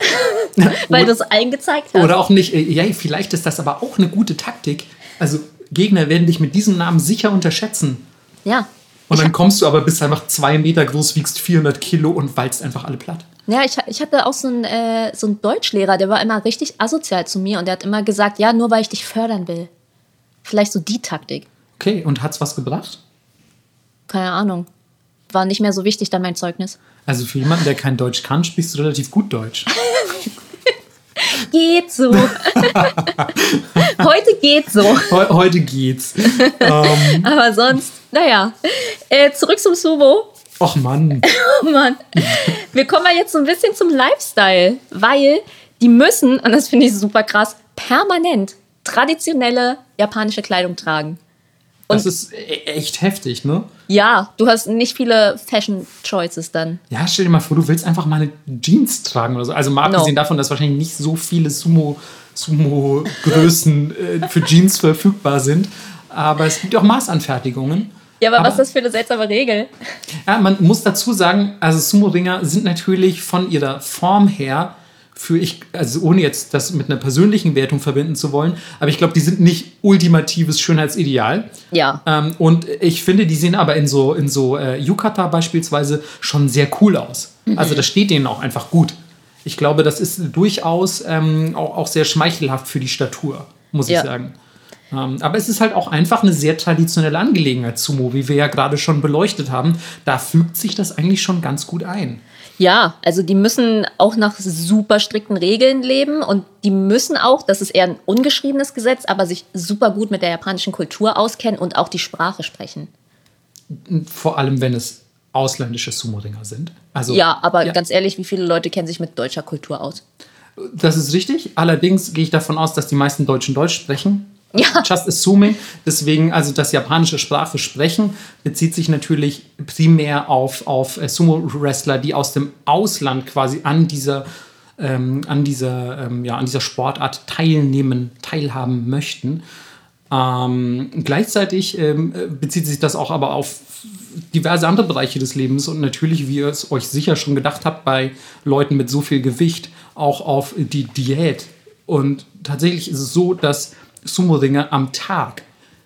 Weil du es eingezeigt hast. Oder auch nicht. Äh, ja, vielleicht ist das aber auch eine gute Taktik. Also Gegner werden dich mit diesem Namen sicher unterschätzen. Ja. Und dann kommst du aber bist einfach zwei Meter groß, wiegst 400 Kilo und walzt einfach alle platt. Ja, ich, ich hatte auch so einen, äh, so einen Deutschlehrer, der war immer richtig asozial zu mir und der hat immer gesagt, ja, nur weil ich dich fördern will. Vielleicht so die Taktik. Okay, und hat's was gebracht? Keine Ahnung. War nicht mehr so wichtig dann mein Zeugnis. Also für jemanden, der kein Deutsch kann, sprichst du relativ gut Deutsch. geht so. heute geht so. He heute geht's. ähm. Aber sonst, naja. Äh, zurück zum Sumo. Och Mann. oh Mann. Wir kommen mal jetzt so ein bisschen zum Lifestyle, weil die müssen, und das finde ich super krass, permanent traditionelle japanische Kleidung tragen. Und das ist e-, echt heftig, ne? Ja, du hast nicht viele Fashion Choices dann. Ja, stell dir mal vor, du willst einfach mal eine Jeans tragen oder so. Also mal abgesehen no. davon, dass wahrscheinlich nicht so viele Sumo, Sumo-Größen äh, für Jeans verfügbar sind. Aber es gibt auch Maßanfertigungen. Ja, aber, aber, was ist das für eine seltsame Regel? Ja, man muss dazu sagen, also Sumo-Ringer sind natürlich von ihrer Form her für ich, also ohne jetzt das mit einer persönlichen Wertung verbinden zu wollen, aber ich glaube, die sind nicht ultimatives Schönheitsideal. Ja. Ähm, und ich finde, die sehen aber in so, in so äh, Yukata beispielsweise schon sehr cool aus. Mhm. Also das steht denen auch einfach gut. Ich glaube, das ist durchaus ähm, auch, auch sehr schmeichelhaft für die Statur, muss ja. ich sagen. Ähm, aber es ist halt auch einfach eine sehr traditionelle Angelegenheit, Sumo, wie wir ja gerade schon beleuchtet haben. Da fügt sich das eigentlich schon ganz gut ein. Ja, also die müssen auch nach super strikten Regeln leben und die müssen auch, das ist eher ein ungeschriebenes Gesetz, aber sich super gut mit der japanischen Kultur auskennen und auch die Sprache sprechen. Vor allem, wenn es ausländische Sumo-Ringer sind. Also, ja, aber ja. ganz ehrlich, wie viele Leute kennen sich mit deutscher Kultur aus? Das ist richtig. Allerdings gehe ich davon aus, dass die meisten Deutschen Deutsch sprechen. Ja. Just assuming. Deswegen, also das japanische Sprache sprechen, bezieht sich natürlich primär auf, auf äh, Sumo-Wrestler, die aus dem Ausland quasi an dieser, ähm, an dieser, ähm, ja, an dieser Sportart teilnehmen, teilhaben möchten. Ähm, gleichzeitig ähm, bezieht sich das auch aber auf diverse andere Bereiche des Lebens und natürlich, wie ihr es euch sicher schon gedacht habt, bei Leuten mit so viel Gewicht auch auf die Diät. Und tatsächlich ist es so, dass Sumo-Ringer am Tag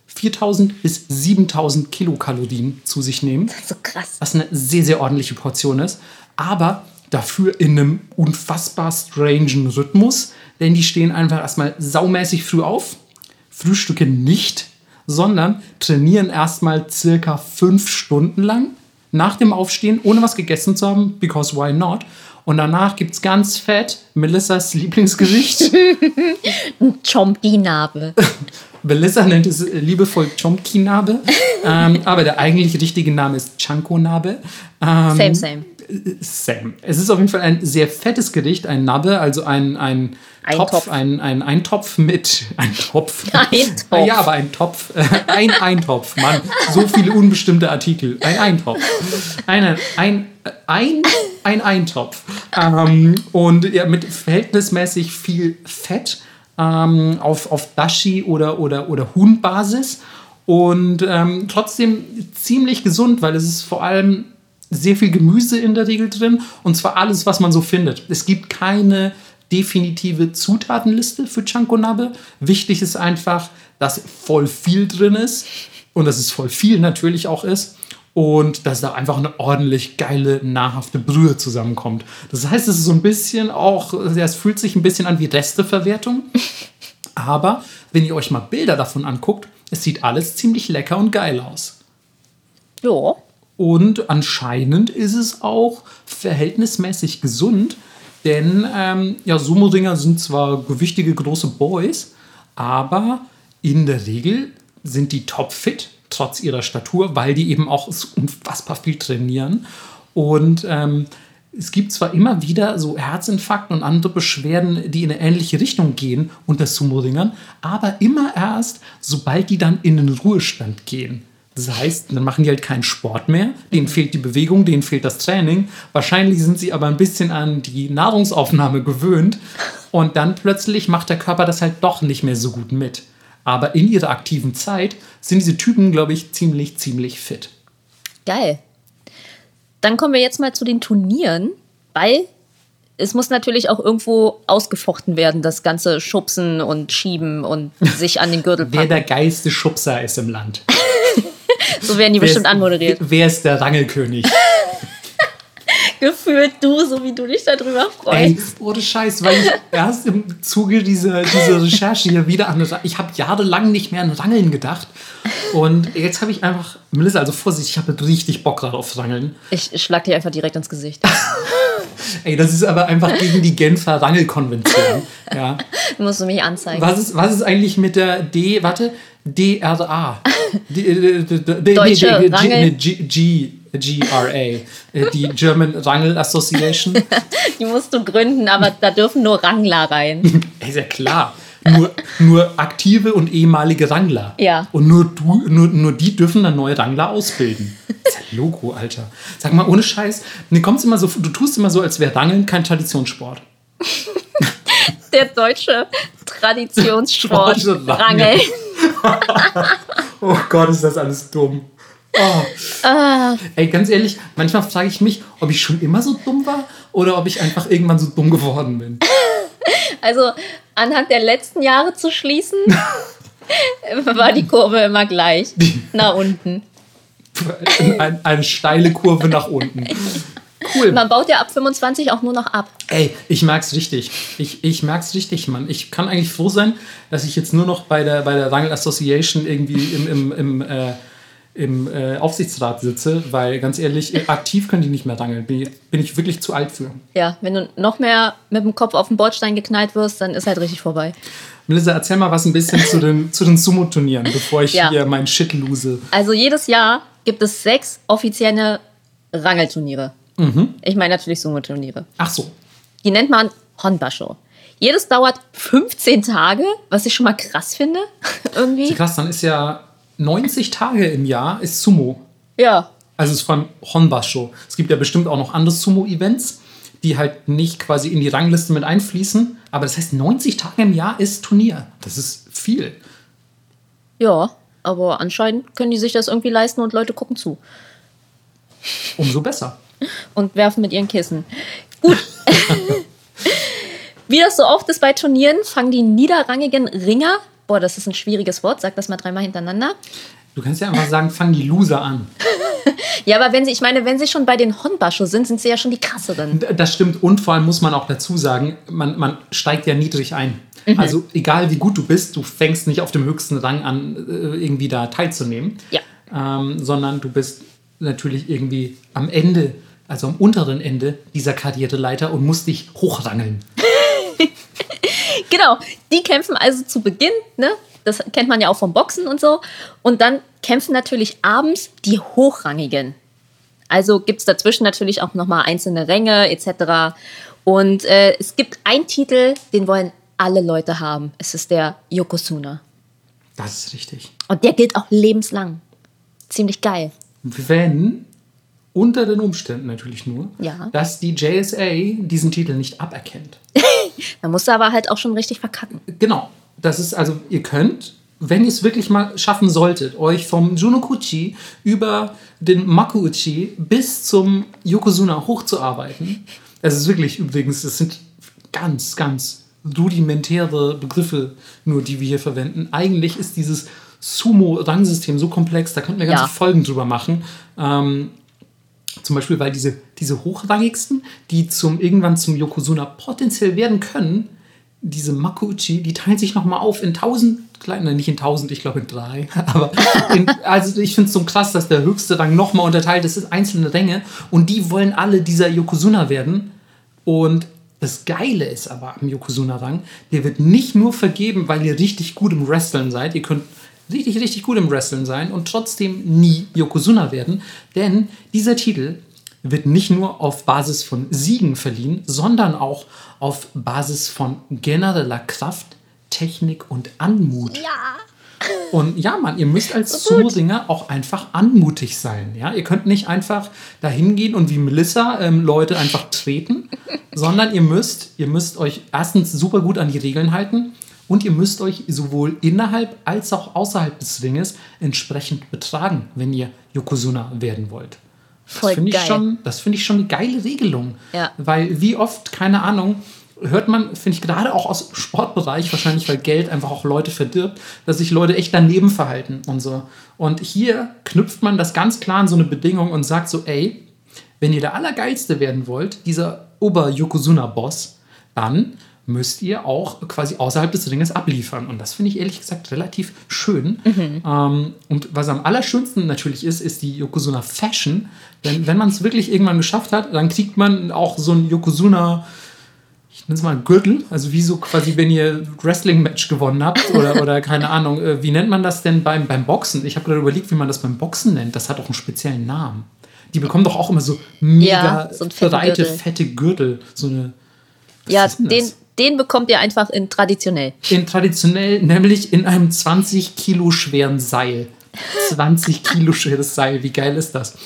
4000 bis 7000 Kilokalorien zu sich nehmen. Das ist so krass. Was eine sehr, sehr ordentliche Portion ist. Aber dafür in einem unfassbar strangen Rhythmus, denn die stehen einfach erstmal saumäßig früh auf, frühstücken nicht, sondern trainieren erstmal circa fünf Stunden lang nach dem Aufstehen, ohne was gegessen zu haben, because why not? Und danach gibt es ganz fett Melissas Lieblingsgericht. Chomki-Nabe. Melissa nennt es liebevoll Chomki-Nabe. ähm, aber der eigentlich richtige Name ist Chanko-Nabe. Ähm, same, same. Same. Es ist auf jeden Fall ein sehr fettes Gericht, ein Nabe, also ein, ein Topf, Topf. Ein, ein Eintopf mit. Ein Topf. Eintopf. Ja, aber ein Topf. Ein Eintopf, Mann. So viele unbestimmte Artikel. Ein Eintopf. Eine, ein, ein, ein Eintopf. Ähm, und ja, mit verhältnismäßig viel Fett ähm, auf, auf Dashi oder, oder, oder Huhnbasis. Und ähm, trotzdem ziemlich gesund, weil es ist vor allem sehr viel Gemüse in der Regel drin. Und zwar alles, was man so findet. Es gibt keine definitive Zutatenliste für Chankonabe. Wichtig ist einfach, dass voll viel drin ist und dass es voll viel natürlich auch ist und dass da einfach eine ordentlich geile, nahrhafte Brühe zusammenkommt. Das heißt, es ist so ein bisschen auch, es fühlt sich ein bisschen an wie Resteverwertung. Aber wenn ihr euch mal Bilder davon anguckt, es sieht alles ziemlich lecker und geil aus. Ja. Und anscheinend ist es auch verhältnismäßig gesund, denn ähm, ja, Sumo-Ringer sind zwar gewichtige große Boys, aber in der Regel sind die topfit, trotz ihrer Statur, weil die eben auch unfassbar viel trainieren. Und ähm, es gibt zwar immer wieder so Herzinfarkte und andere Beschwerden, die in eine ähnliche Richtung gehen unter Sumo-Ringern, aber immer erst, sobald die dann in den Ruhestand gehen. Das heißt, dann machen die halt keinen Sport mehr, denen fehlt die Bewegung, denen fehlt das Training. Wahrscheinlich sind sie aber ein bisschen an die Nahrungsaufnahme gewöhnt und dann plötzlich macht der Körper das halt doch nicht mehr so gut mit. Aber in ihrer aktiven Zeit sind diese Typen, glaube ich, ziemlich, ziemlich fit. Geil. Dann kommen wir jetzt mal zu den Turnieren, weil es muss natürlich auch irgendwo ausgefochten werden, das ganze Schubsen und Schieben und sich an den Gürtel packen. Wer der geilste Schubser ist im Land. So werden die wer bestimmt ist, anmoderiert. Wer ist der Rangelkönig? Gefühlt du, so wie du dich darüber freust. Ey, ohne Scheiß, weil ich erst im Zuge dieser, dieser Recherche hier wieder an Ich habe jahrelang nicht mehr an Rangeln gedacht. Und jetzt habe ich einfach, Melissa, also Vorsicht, ich habe richtig Bock gerade auf Rangeln. Ich schlag dir einfach direkt ins Gesicht. Ey, das ist aber einfach gegen die Genfer Rangelkonvention. Ja. Musst du mich anzeigen. Was ist, was ist eigentlich mit der D, warte, DRA? Deutsche Rangel. G, GRA, äh, die German Rangel Association. Die musst du gründen, aber da dürfen nur Rangler rein. Ist ja klar. Nur, nur aktive und ehemalige Rangler. Ja. Und nur, du, nur, nur die dürfen dann neue Rangler ausbilden. Das ist ja Logo, Alter. Sag mal, ohne Scheiß, mir kommt's immer so, du tust immer so, als wäre Rangeln kein Traditionssport. Der deutsche Traditionssport. Rangel. oh Gott, ist das alles dumm. Oh. Ah. Ey, ganz ehrlich, manchmal frage ich mich, ob ich schon immer so dumm war oder ob ich einfach irgendwann so dumm geworden bin. Also anhand der letzten Jahre zu schließen, war die Kurve immer gleich. nach unten. Eine, eine steile Kurve nach unten. Cool. Man baut ja ab 25 auch nur noch ab. Ey, ich merk's richtig. Ich, ich merk's richtig, Mann. Ich kann eigentlich froh sein, dass ich jetzt nur noch bei der, bei der Rangel Association irgendwie im, im, im, äh, im äh, Aufsichtsrat sitze, weil ganz ehrlich, aktiv können die nicht mehr rangeln. Bin ich, bin ich wirklich zu alt für. Ja, wenn du noch mehr mit dem Kopf auf den Bordstein geknallt wirst, dann ist halt richtig vorbei. Melissa, erzähl mal was ein bisschen zu den, zu den Sumo-Turnieren, bevor ich Ja. hier mein Shit lose. Also jedes Jahr gibt es sechs offizielle Rangelturniere. Ich meine natürlich Sumo-Turniere. Ach so. Die nennt man Honbasho. Jedes dauert 15 Tage, was ich schon mal krass finde. Irgendwie. Krass, dann ist ja 90 Tage im Jahr ist Sumo. Ja. Also es ist vor allem Honbasho. Es gibt ja bestimmt auch noch andere Sumo-Events, die halt nicht quasi in die Rangliste mit einfließen. Aber das heißt, 90 Tage im Jahr ist Turnier. Das ist viel. Ja. Aber anscheinend können die sich das irgendwie leisten und Leute gucken zu. Umso besser. und werfen mit ihren Kissen. Gut. Wie das so oft ist bei Turnieren, fangen die niederrangigen Ringer, boah, das ist ein schwieriges Wort, sag das mal dreimal hintereinander. Du kannst ja einfach sagen, fang die Loser an. Ja, aber wenn sie, ich meine, wenn sie schon bei den Honbasho sind, sind sie ja schon die krasseren. Das stimmt. Und vor allem muss man auch dazu sagen, man, man steigt ja niedrig ein. Also egal wie gut du bist, du fängst nicht auf dem höchsten Rang an, äh, irgendwie da teilzunehmen. Ja. Ähm, sondern du bist natürlich irgendwie am Ende, also am unteren Ende dieser Karriereleiter und musst dich hochrangeln. Genau, die kämpfen also zu Beginn, ne? Das kennt man ja auch vom Boxen und so. Und dann kämpfen natürlich abends die Hochrangigen. Also gibt es dazwischen natürlich auch nochmal einzelne Ränge etc. Und äh, es gibt einen Titel, den wollen alle Leute haben. Es ist der Yokozuna. Das ist richtig. Und der gilt auch lebenslang. Ziemlich geil. Wenn, unter den Umständen natürlich nur, Ja. dass die JSA diesen Titel nicht aberkennt. Da musst du aber halt auch schon richtig verkacken. Genau. Das ist also, ihr könnt, wenn ihr es wirklich mal schaffen solltet, euch vom Junokuchi über den Makuuchi bis zum Yokozuna hochzuarbeiten. Es ist wirklich übrigens, es sind ganz, ganz rudimentäre Begriffe, nur die wir hier verwenden. Eigentlich ist dieses Sumo-Rangsystem so komplex, da könnten wir ganze Ja. Folgen drüber machen. Ähm, zum Beispiel, weil diese, diese hochrangigsten, die zum, irgendwann zum Yokozuna potenziell werden können, diese Makuuchi, die teilen sich nochmal auf in tausend nein, nicht in tausend, ich glaube in drei. Aber in, also ich finde es so krass, dass der höchste Rang nochmal unterteilt ist in einzelne Ränge und die wollen alle dieser Yokozuna werden. Und das Geile ist aber am Yokozuna-Rang, der wird nicht nur vergeben, weil ihr richtig gut im Wrestlen seid. Ihr könnt richtig, richtig gut im Wrestlen sein und trotzdem nie Yokozuna werden. Denn dieser Titel wird nicht nur auf Basis von Siegen verliehen, sondern auch auf Basis von genereller Kraft, Technik und Anmut. Ja. Und ja, Mann, ihr müsst als Sumo-Ringer auch einfach anmutig sein. Ja? Ihr könnt nicht einfach dahin gehen und wie Melissa ähm, Leute einfach treten, sondern ihr müsst, ihr müsst euch erstens super gut an die Regeln halten und ihr müsst euch sowohl innerhalb als auch außerhalb des Ringes entsprechend betragen, wenn ihr Yokozuna werden wollt. Voll das finde ich, schon- das finde ich schon eine geile Regelung. Ja. Weil wie oft, keine Ahnung, hört man, finde ich gerade auch aus dem Sportbereich, wahrscheinlich weil Geld einfach auch Leute verdirbt, dass sich Leute echt daneben verhalten und so. Und hier knüpft man das ganz klar an so eine Bedingung und sagt so, ey, wenn ihr der Allergeilste werden wollt, dieser Ober-Yokozuna-Boss, dann müsst ihr auch quasi außerhalb des Ringes abliefern. Und das finde ich ehrlich gesagt relativ schön. Ähm, und was am allerschönsten natürlich ist, ist die Yokozuna Fashion. Denn wenn man es wirklich irgendwann geschafft hat, dann kriegt man auch so ein Yokozuna, ich nenne es mal Gürtel, also wie so quasi, wenn ihr Wrestling-Match gewonnen habt oder, oder keine Ahnung, äh, wie nennt man das denn beim, beim Boxen? Ich habe gerade überlegt, wie man das beim Boxen nennt. Das hat auch einen speziellen Namen. Die bekommen doch auch immer so mega Ja, so breite, Gürtel. fette Gürtel. So eine. Ja, den? Den bekommt ihr einfach in traditionell. In traditionell, nämlich in einem 20 Kilo schweren Seil. 20 Kilo schweres Seil, wie geil ist das?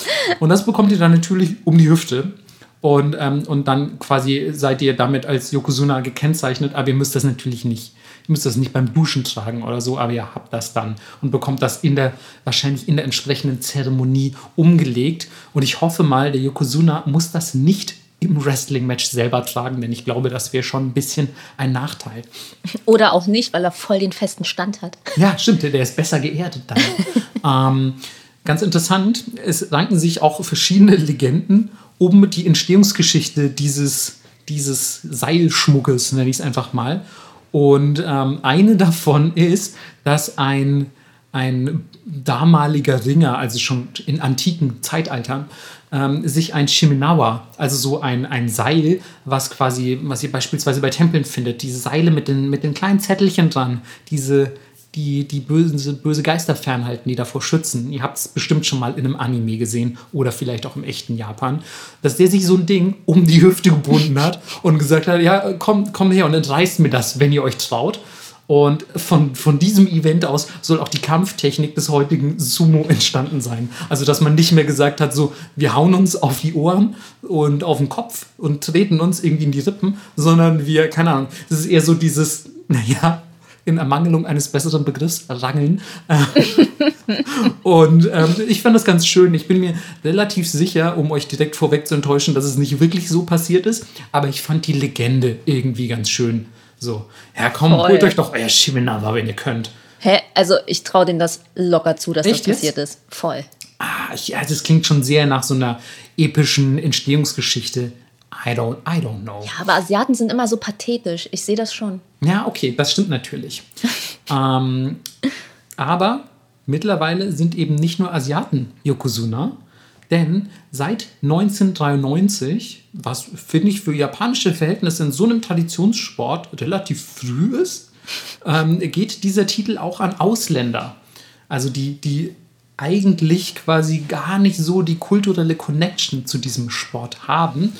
Und das bekommt ihr dann natürlich um die Hüfte. Und, ähm, und dann quasi seid ihr damit als Yokozuna gekennzeichnet, aber ihr müsst das natürlich nicht. Ihr müsst das nicht beim Duschen tragen oder so, aber ihr habt das dann und bekommt das in der, wahrscheinlich in der entsprechenden Zeremonie umgelegt. Und ich hoffe mal, der Yokozuna muss das nicht im Wrestling-Match selber tragen, denn ich glaube, das wäre schon ein bisschen ein Nachteil. Oder auch nicht, weil er voll den festen Stand hat. Ja, stimmt, der ist besser geerdet dann. ähm, ganz interessant, es ranken sich auch verschiedene Legenden um die Entstehungsgeschichte dieses, dieses Seilschmuckes, nenne ich es einfach mal. Und ähm, eine davon ist, dass ein, ein damaliger Ringer, also schon in antiken Zeitaltern, ähm, sich ein Shiminawa, also so ein, ein Seil, was quasi, was ihr beispielsweise bei Tempeln findet, diese Seile mit den, mit den kleinen Zettelchen dran, diese, die, die böse, böse Geister fernhalten, die davor schützen. Ihr habt es bestimmt schon mal in einem Anime gesehen oder vielleicht auch im echten Japan, dass der sich so ein Ding um die Hüfte gebunden hat und gesagt hat, ja, komm, komm her und entreißt mir das, wenn ihr euch traut. Und von, von diesem Event aus soll auch die Kampftechnik des heutigen Sumo entstanden sein. Also, dass man nicht mehr gesagt hat, so, wir hauen uns auf die Ohren und auf den Kopf und treten uns irgendwie in die Rippen, sondern wir, keine Ahnung, das ist eher so dieses, naja, in Ermangelung eines besseren Begriffs, Rangeln. und ähm, ich fand das ganz schön. Ich bin mir relativ sicher, um euch direkt vorweg zu enttäuschen, dass es nicht wirklich so passiert ist, aber ich fand die Legende irgendwie ganz schön. So, ja komm, Voll. holt euch doch euer Shiminawa, wenn ihr könnt. Hä? Also ich traue denen das locker zu, dass Echt das passiert jetzt? ist. Voll. Ah, ich, ja, das klingt schon sehr nach so einer epischen Entstehungsgeschichte. I don't, I don't know. Ja, aber Asiaten sind immer so pathetisch. Ich sehe das schon. Ja, okay, das stimmt natürlich. ähm, aber mittlerweile sind eben nicht nur Asiaten Yokozuna, denn seit 1993, was finde ich für japanische Verhältnisse in so einem Traditionssport relativ früh ist, ähm, geht dieser Titel auch an Ausländer. Also die, die eigentlich quasi gar nicht so die kulturelle Connection zu diesem Sport haben.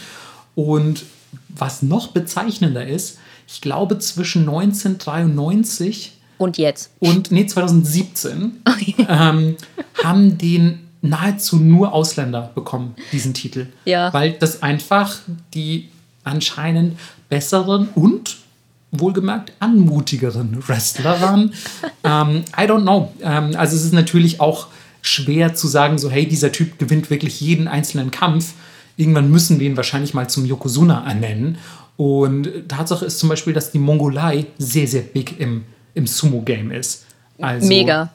Und was noch bezeichnender ist, ich glaube zwischen 1993 und jetzt und nee 2017 okay. ähm, haben den nahezu nur Ausländer bekommen diesen Titel, ja. weil das einfach die anscheinend besseren und wohlgemerkt anmutigeren Wrestler waren. ähm, I don't know. Ähm, also es ist natürlich auch schwer zu sagen, so hey, dieser Typ gewinnt wirklich jeden einzelnen Kampf. Irgendwann müssen wir ihn wahrscheinlich mal zum Yokozuna ernennen. Und Tatsache ist zum Beispiel, dass die Mongolei sehr, sehr big im, im Sumo-Game ist. Also, Mega.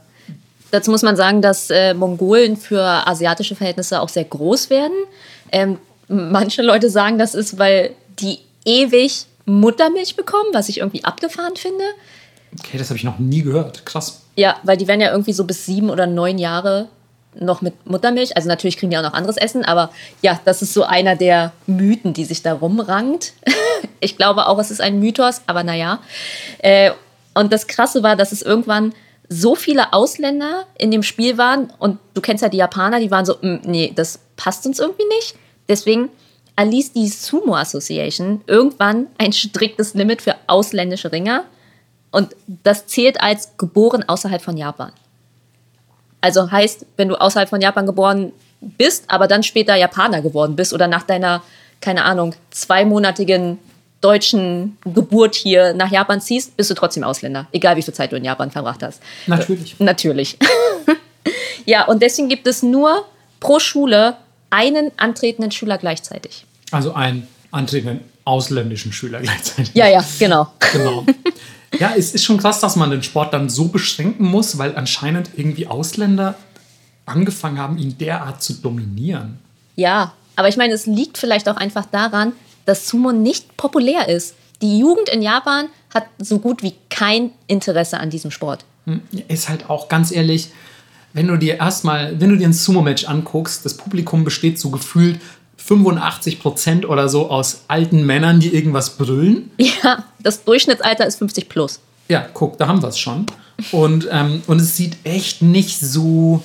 Dazu muss man sagen, dass äh, Mongolen für asiatische Verhältnisse auch sehr groß werden. Ähm, manche Leute sagen, das ist, weil die ewig Muttermilch bekommen, was ich irgendwie abgefahren finde. Okay, das habe ich noch nie gehört. Krass. Ja, weil die werden ja irgendwie so bis sieben oder neun Jahre noch mit Muttermilch. Also natürlich kriegen die auch noch anderes Essen, aber ja, das ist so einer der Mythen, die sich da rumrangt. ich glaube auch, es ist ein Mythos, aber naja. Äh, und das Krasse war, dass es irgendwann so viele Ausländer in dem Spiel waren und du kennst ja die Japaner, die waren so, mm, nee, das passt uns irgendwie nicht. Deswegen erließ die Sumo Association irgendwann ein striktes Limit für ausländische Ringer und das zählt als geboren außerhalb von Japan. Also heißt, wenn du außerhalb von Japan geboren bist, aber dann später Japaner geworden bist oder nach deiner, keine Ahnung, zweimonatigen deutschen Geburt hier nach Japan ziehst, bist du trotzdem Ausländer, egal wie viel Zeit du in Japan verbracht hast. Natürlich. Äh, natürlich. ja, und deswegen gibt es nur pro Schule einen antretenden Schüler gleichzeitig. Also einen antretenden ausländischen Schüler gleichzeitig. Ja, ja, genau. Genau. Ja, es ist schon krass, dass man den Sport dann so beschränken muss, weil anscheinend irgendwie Ausländer angefangen haben, ihn derart zu dominieren. Ja, aber ich meine, es liegt vielleicht auch einfach daran, dass Sumo nicht populär ist. Die Jugend in Japan hat so gut wie kein Interesse an diesem Sport. Hm, ist halt auch ganz ehrlich, wenn du dir erstmal, wenn du dir ein Sumo-Match anguckst, das Publikum besteht so gefühlt 85 Prozent oder so aus alten Männern, die irgendwas brüllen. Ja, das Durchschnittsalter ist 50 plus. Ja, guck, da haben wir es schon. Und, ähm, und es sieht echt nicht so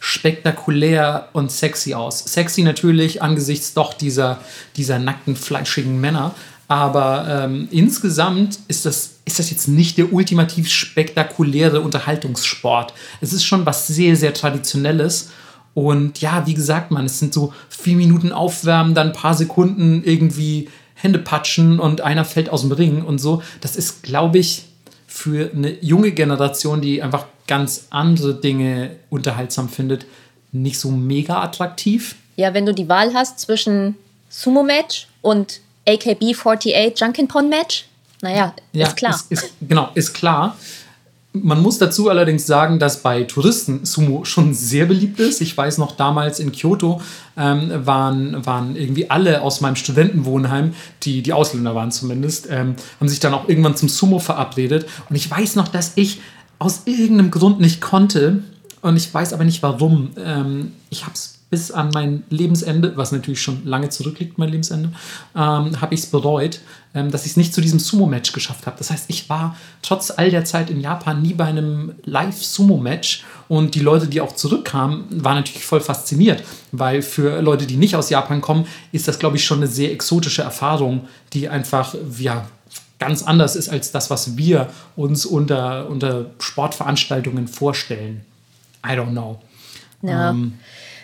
spektakulär und sexy aus. Sexy natürlich angesichts doch dieser, dieser nackten, fleischigen Männer. Aber ähm, insgesamt ist das, ist das jetzt nicht der ultimativ spektakuläre Unterhaltungssport. Es ist schon was sehr, sehr Traditionelles. Und ja, wie gesagt, man, es sind so vier Minuten Aufwärmen, dann ein paar Sekunden irgendwie Hände patschen und einer fällt aus dem Ring und so. Das ist, glaube ich, für eine junge Generation, die einfach ganz andere Dinge unterhaltsam findet, nicht so mega attraktiv. Ja, wenn du die Wahl hast zwischen Sumo-Match und AKB 48 Junkin Pon Match, naja, ja, ist klar. Ist, ist, genau, ist klar. Man muss dazu allerdings sagen, dass bei Touristen Sumo schon sehr beliebt ist. Ich weiß noch, damals in Kyoto ähm, waren, waren irgendwie alle aus meinem Studentenwohnheim, die, die Ausländer waren zumindest, ähm, haben sich dann auch irgendwann zum Sumo verabredet. Und ich weiß noch, dass ich aus irgendeinem Grund nicht konnte. Und ich weiß aber nicht warum. Ähm, ich habe es bis an mein Lebensende, was natürlich schon lange zurückliegt, mein Lebensende, ähm, habe ich es bereut, ähm, dass ich es nicht zu diesem Sumo-Match geschafft habe. Das heißt, ich war trotz all der Zeit in Japan nie bei einem Live-Sumo-Match und die Leute, die auch zurückkamen, waren natürlich voll fasziniert, weil für Leute, die nicht aus Japan kommen, ist das, glaube ich, schon eine sehr exotische Erfahrung, die einfach, ja, ganz anders ist als das, was wir uns unter, unter Sportveranstaltungen vorstellen. I don't know. Ja. Ähm,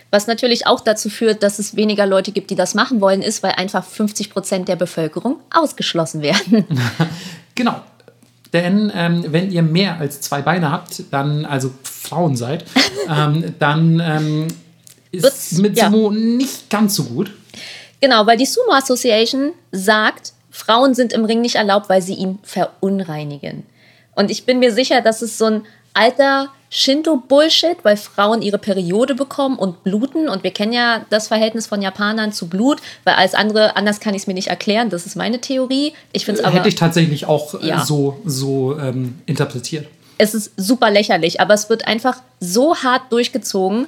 was natürlich auch dazu führt, dass es weniger Leute gibt, die das machen wollen, ist, weil einfach 50 Prozent der Bevölkerung ausgeschlossen werden. genau. Denn ähm, wenn ihr mehr als zwei Beine habt, dann, also Frauen seid, ähm, dann ähm, ist es mit Sumo ja. nicht ganz so gut. Genau, weil die Sumo Association sagt, Frauen sind im Ring nicht erlaubt, weil sie ihn verunreinigen. Und ich bin mir sicher, dass es so ein alter Shinto-Bullshit, weil Frauen ihre Periode bekommen und bluten. Und wir kennen ja das Verhältnis von Japanern zu Blut, weil alles andere, anders kann ich es mir nicht erklären. Das ist meine Theorie. Ich finde aber. Hätte ich tatsächlich auch äh, ja. so, so ähm, interpretiert. Es ist super lächerlich, aber es wird einfach so hart durchgezogen,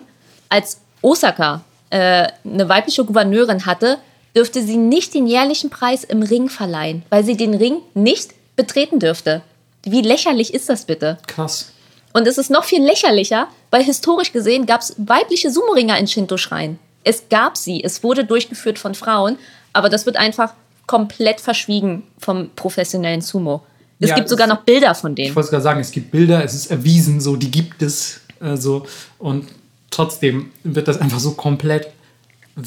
als Osaka äh, eine weibliche Gouverneurin hatte, dürfte sie nicht den jährlichen Preis im Ring verleihen, weil sie den Ring nicht betreten dürfte. Wie lächerlich ist das bitte? Krass. Und es ist noch viel lächerlicher, weil historisch gesehen gab es weibliche Sumo-Ringer in Shinto-Schreien. Es gab sie, es wurde durchgeführt von Frauen, aber das wird einfach komplett verschwiegen vom professionellen Sumo. Es ja, gibt sogar noch Bilder von denen. Ich wollte gerade sagen, es gibt Bilder, es ist erwiesen, so die gibt es äh, so und trotzdem wird das einfach so komplett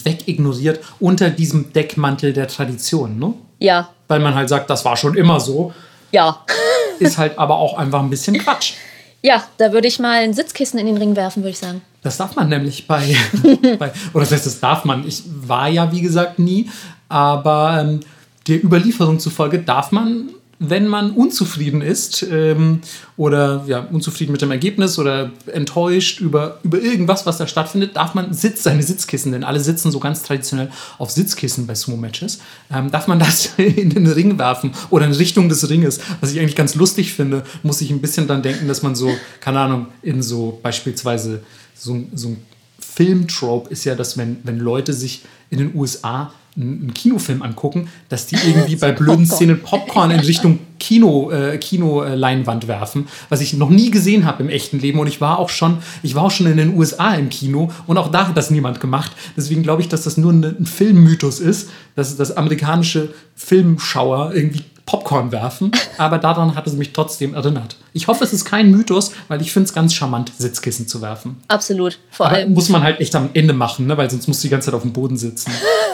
wegignoriert unter diesem Deckmantel der Tradition, ne? Ja. Weil man halt sagt, das war schon immer so. Ja. ist halt aber auch einfach ein bisschen Quatsch. Ja, da würde ich mal ein Sitzkissen in den Ring werfen, würde ich sagen. Das darf man nämlich bei, bei, oder das heißt, das darf man. Ich war ja, wie gesagt, nie, aber ähm, der Überlieferung zufolge darf man wenn man unzufrieden ist ähm, oder ja, unzufrieden mit dem Ergebnis oder enttäuscht über, über irgendwas, was da stattfindet, darf man Sitz, seine Sitzkissen, denn alle sitzen so ganz traditionell auf Sitzkissen bei Sumo-Matches, ähm, darf man das in den Ring werfen oder in Richtung des Ringes. Was ich eigentlich ganz lustig finde, muss ich ein bisschen dann denken, dass man so, keine Ahnung, in so beispielsweise so, so ein Filmtrope ist ja, dass wenn, wenn Leute sich in den USA einen Kinofilm angucken, dass die irgendwie bei blöden Szenen Popcorn in Richtung Kino, äh, Kinoleinwand werfen, was ich noch nie gesehen habe im echten Leben. Und ich war auch schon, ich war auch schon in den USA im Kino und auch da hat das niemand gemacht. Deswegen glaube ich, dass das nur ein Filmmythos ist, dass das amerikanische Filmschauer irgendwie Popcorn werfen, aber daran hat es mich trotzdem erinnert. Ich hoffe, es ist kein Mythos, weil ich finde es ganz charmant, Sitzkissen zu werfen. Absolut, vor aber allem. Muss man halt echt am Ende machen, ne? weil sonst musst du die ganze Zeit auf dem Boden sitzen.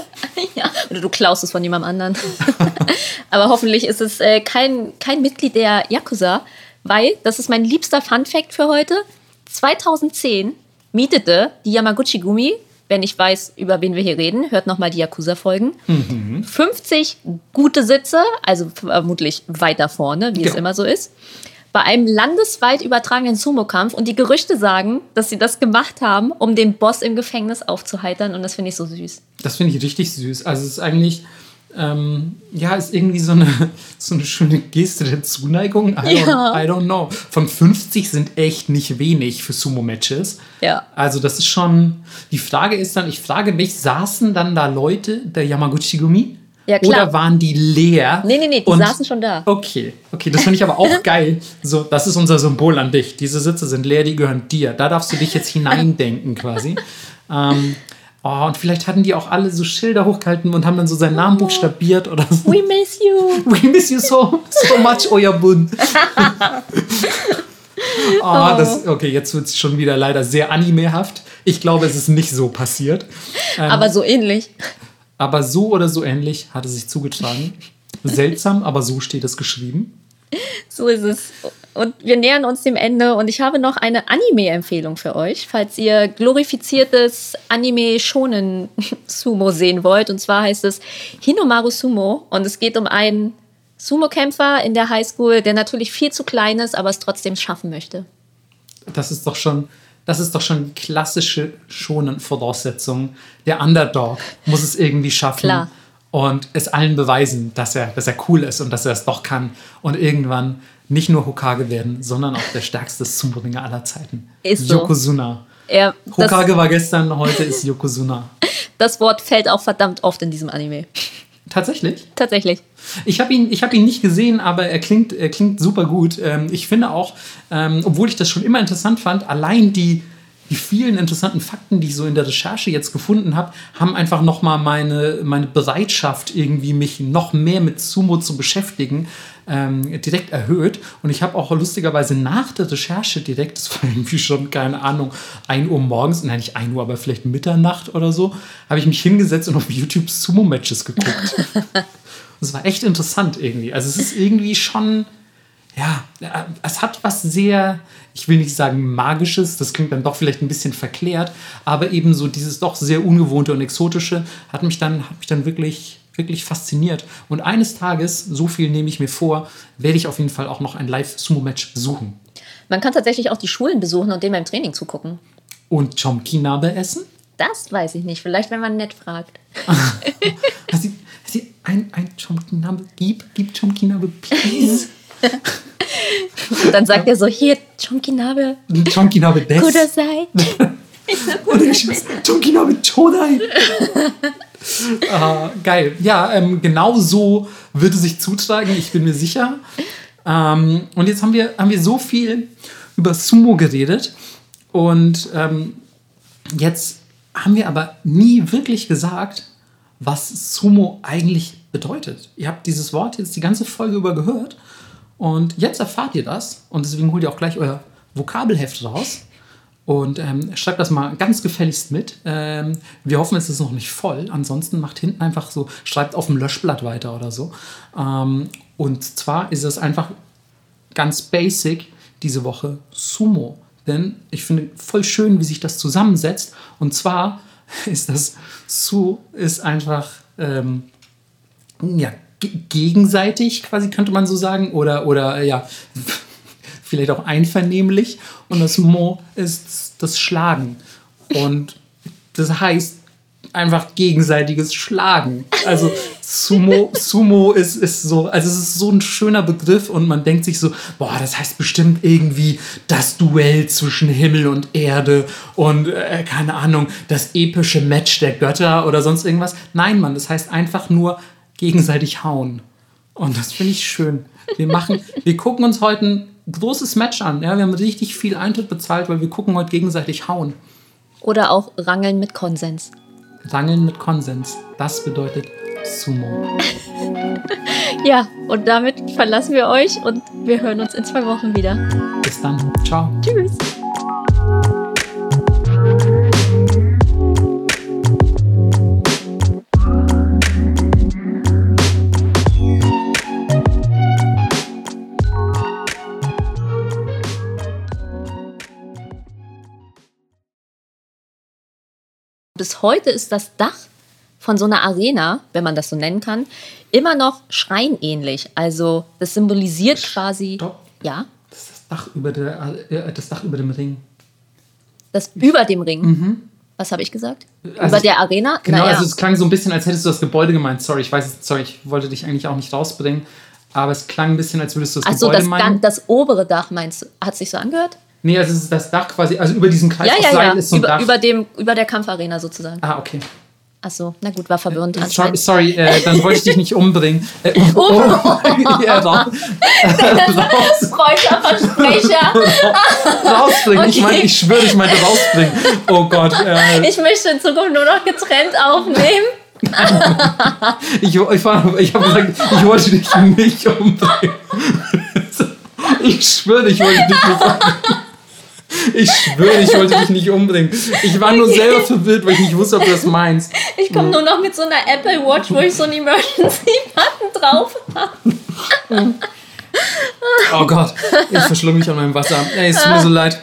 ja, oder du klaust es von jemandem anderen. aber hoffentlich ist es äh, kein, kein Mitglied der Yakuza, weil, das ist mein liebster Fun-Fact für heute, 2010 mietete die Yamaguchi Gumi Wer nicht weiß, über wen wir hier reden, hört nochmal die Yakuza-Folgen. Mhm. 50 gute Sitze, also vermutlich weiter vorne, wie ja. es immer so ist. Bei einem landesweit übertragenen Sumo-Kampf und die Gerüchte sagen, dass sie das gemacht haben, um den Boss im Gefängnis aufzuheitern und das finde ich so süß. Das finde ich richtig süß. Also es ist eigentlich ähm, ja, ist irgendwie so eine, so eine schöne Geste der Zuneigung. I, ja. don't, I don't know. Von 50 sind echt nicht wenig für Sumo-Matches. Ja. Also, das ist schon. Die Frage ist dann, ich frage mich, saßen dann da Leute der Yamaguchi-Gumi? Ja, klar. Oder waren die leer? Nee, nee, nee, die saßen schon da. Okay, okay, das finde ich aber auch geil. So, das ist unser Symbol an dich. Diese Sitze sind leer, die gehören dir. Da darfst du dich jetzt hineindenken quasi. Ähm, Oh, und vielleicht hatten die auch alle so Schilder hochgehalten und haben dann so seinen Namen oh. buchstabiert oder so. We miss you. We miss you so, so much, euer Bund. oh, das, okay, jetzt wird es schon wieder leider sehr animehaft. Ich glaube, es ist nicht so passiert. Ähm, aber so ähnlich. Aber so oder so ähnlich hat es sich zugetragen. Seltsam, aber so steht es geschrieben. So ist es. Und wir nähern uns dem Ende und ich habe noch eine Anime-Empfehlung für euch, falls ihr glorifiziertes Anime-Shonen-Sumo sehen wollt. Und zwar heißt es Hinomaru Sumo und es geht um einen Sumo-Kämpfer in der Highschool, der natürlich viel zu klein ist, aber es trotzdem schaffen möchte. Das ist doch schon, das ist doch schon die klassische schonen Voraussetzung. Der Underdog muss es irgendwie schaffen. Klar. Und es allen beweisen, dass er, dass er cool ist und dass er es doch kann. Und irgendwann nicht nur Hokage werden, sondern auch der stärkste Sumo-Ringer aller Zeiten. Ist so. Yokozuna. Er, Hokage war gestern, heute ist Yokozuna. das Wort fällt auch verdammt oft in diesem Anime. Tatsächlich? Tatsächlich. Ich habe ihn, ich hab ihn nicht gesehen, aber er klingt, er klingt super gut. Ähm, ich finde auch, ähm, obwohl ich das schon immer interessant fand, allein die, die vielen interessanten Fakten, die ich so in der Recherche jetzt gefunden habe, haben einfach nochmal meine, meine Bereitschaft, irgendwie mich noch mehr mit Sumo zu beschäftigen, ähm, direkt erhöht. Und ich habe auch lustigerweise nach der Recherche direkt, das war irgendwie schon, keine Ahnung, 1 Uhr morgens, nein, nicht 1 Uhr, aber vielleicht Mitternacht oder so, habe ich mich hingesetzt und auf YouTube Sumo-Matches geguckt. Das war echt interessant irgendwie. Also es ist irgendwie schon, ja, äh, es hat was sehr, ich will nicht sagen magisches, das klingt dann doch vielleicht ein bisschen verklärt, aber eben so dieses doch sehr ungewohnte und exotische hat mich dann, hat mich dann wirklich, wirklich fasziniert. Und eines Tages, so viel nehme ich mir vor, werde ich auf jeden Fall auch noch ein Live-Sumo-Match besuchen. Man kann tatsächlich auch die Schulen besuchen und dem beim Training zugucken. Und Chomkinabe essen? Das weiß ich nicht. Vielleicht, wenn man nett fragt. Hast du, hast du ein, ein Chomkinabe? Gib, gib Chomkinabe, please. Und dann sagt er so, hier, Chonkinabe, Chomkinabe des. Kudasai. Und ich Chomkinabe Chodai. ah, geil. Ja, ähm, genau so wird es sich zutragen, ich bin mir sicher. Ähm, und jetzt haben wir, haben wir so viel über Sumo geredet. Und ähm, jetzt haben wir aber nie wirklich gesagt, was Sumo eigentlich bedeutet. Ihr habt dieses Wort jetzt die ganze Folge über gehört. Und jetzt erfahrt ihr das. Und deswegen holt ihr auch gleich euer Vokabelheft raus. Und ähm, schreibt das mal ganz gefälligst mit. Ähm, wir hoffen, es ist noch nicht voll. Ansonsten macht hinten einfach so, schreibt auf dem Löschblatt weiter oder so. Ähm, und zwar ist es einfach ganz basic diese Woche Sumo. Denn ich finde voll schön, wie sich das zusammensetzt. Und zwar ist das Su ist einfach ähm, ja, ge- gegenseitig, quasi könnte man so sagen. Oder, oder ja, vielleicht auch einvernehmlich. Und das Mo ist das Schlagen. Und das heißt einfach gegenseitiges Schlagen. Also Sumo, Sumo ist, ist so, also es ist so ein schöner Begriff und man denkt sich so, boah, das heißt bestimmt irgendwie das Duell zwischen Himmel und Erde und äh, keine Ahnung, das epische Match der Götter oder sonst irgendwas. Nein, Mann, das heißt einfach nur gegenseitig hauen. Und das finde ich schön. Wir machen, wir gucken uns heute ein großes Match an. Ja, wir haben richtig viel Eintritt bezahlt, weil wir gucken heute gegenseitig hauen. Oder auch Rangeln mit Konsens. Rangeln mit Konsens. Das bedeutet Sumo. Ja, und damit verlassen wir euch und wir hören uns in zwei Wochen wieder. Bis dann. Ciao. Tschüss. Bis heute ist das Dach von so einer Arena, wenn man das so nennen kann, immer noch schreinähnlich. Also das symbolisiert quasi, Stopp. ja, Das ist das Dach über, der, äh, das Dach über dem Ring. das über dem Ring. Was habe ich gesagt? Also über der Arena? Genau, Naja. also es klang so ein bisschen, als hättest du das Gebäude gemeint. Sorry, ich weiß es, sorry, ich wollte dich eigentlich auch nicht rausbringen. Aber es klang ein bisschen, als würdest du das Ach so, Gebäude das, meinen. das obere Dach meinst du? Hat sich so angehört? Nee, also es ist das Dach quasi, also über diesem Kreis Ja, ja, Seil ja. ist so ein Über, Dach. über, dem, über der Kampfarena sozusagen. ah, okay. Ach so, na gut, war verwirrend Sorry, anscheinend. sorry äh, dann wollte ich dich nicht umbringen. Äh, oh, oh, ja, raus, raus, Freudscher Versprecher. rausbringen. Ich Okay. meine, ich schwöre, ich meinte rausbringen. Oh Gott. Äh, Ich möchte in Zukunft nur noch getrennt aufnehmen. Ich, ich, war- ich habe gesagt, ich wollte dich nicht umbringen. Ich schwöre, ich wollte dich nicht umbringen. Ich schwöre, ich wollte dich nicht umbringen. Ich war nur selber verwirrt, weil ich nicht wusste, ob du das meinst. Ich komme nur noch mit so einer Apple Watch, wo ich so einen Emergency-Button drauf habe. Oh Gott, ich verschlung mich an meinem Wasser. Ey, es tut mir so leid.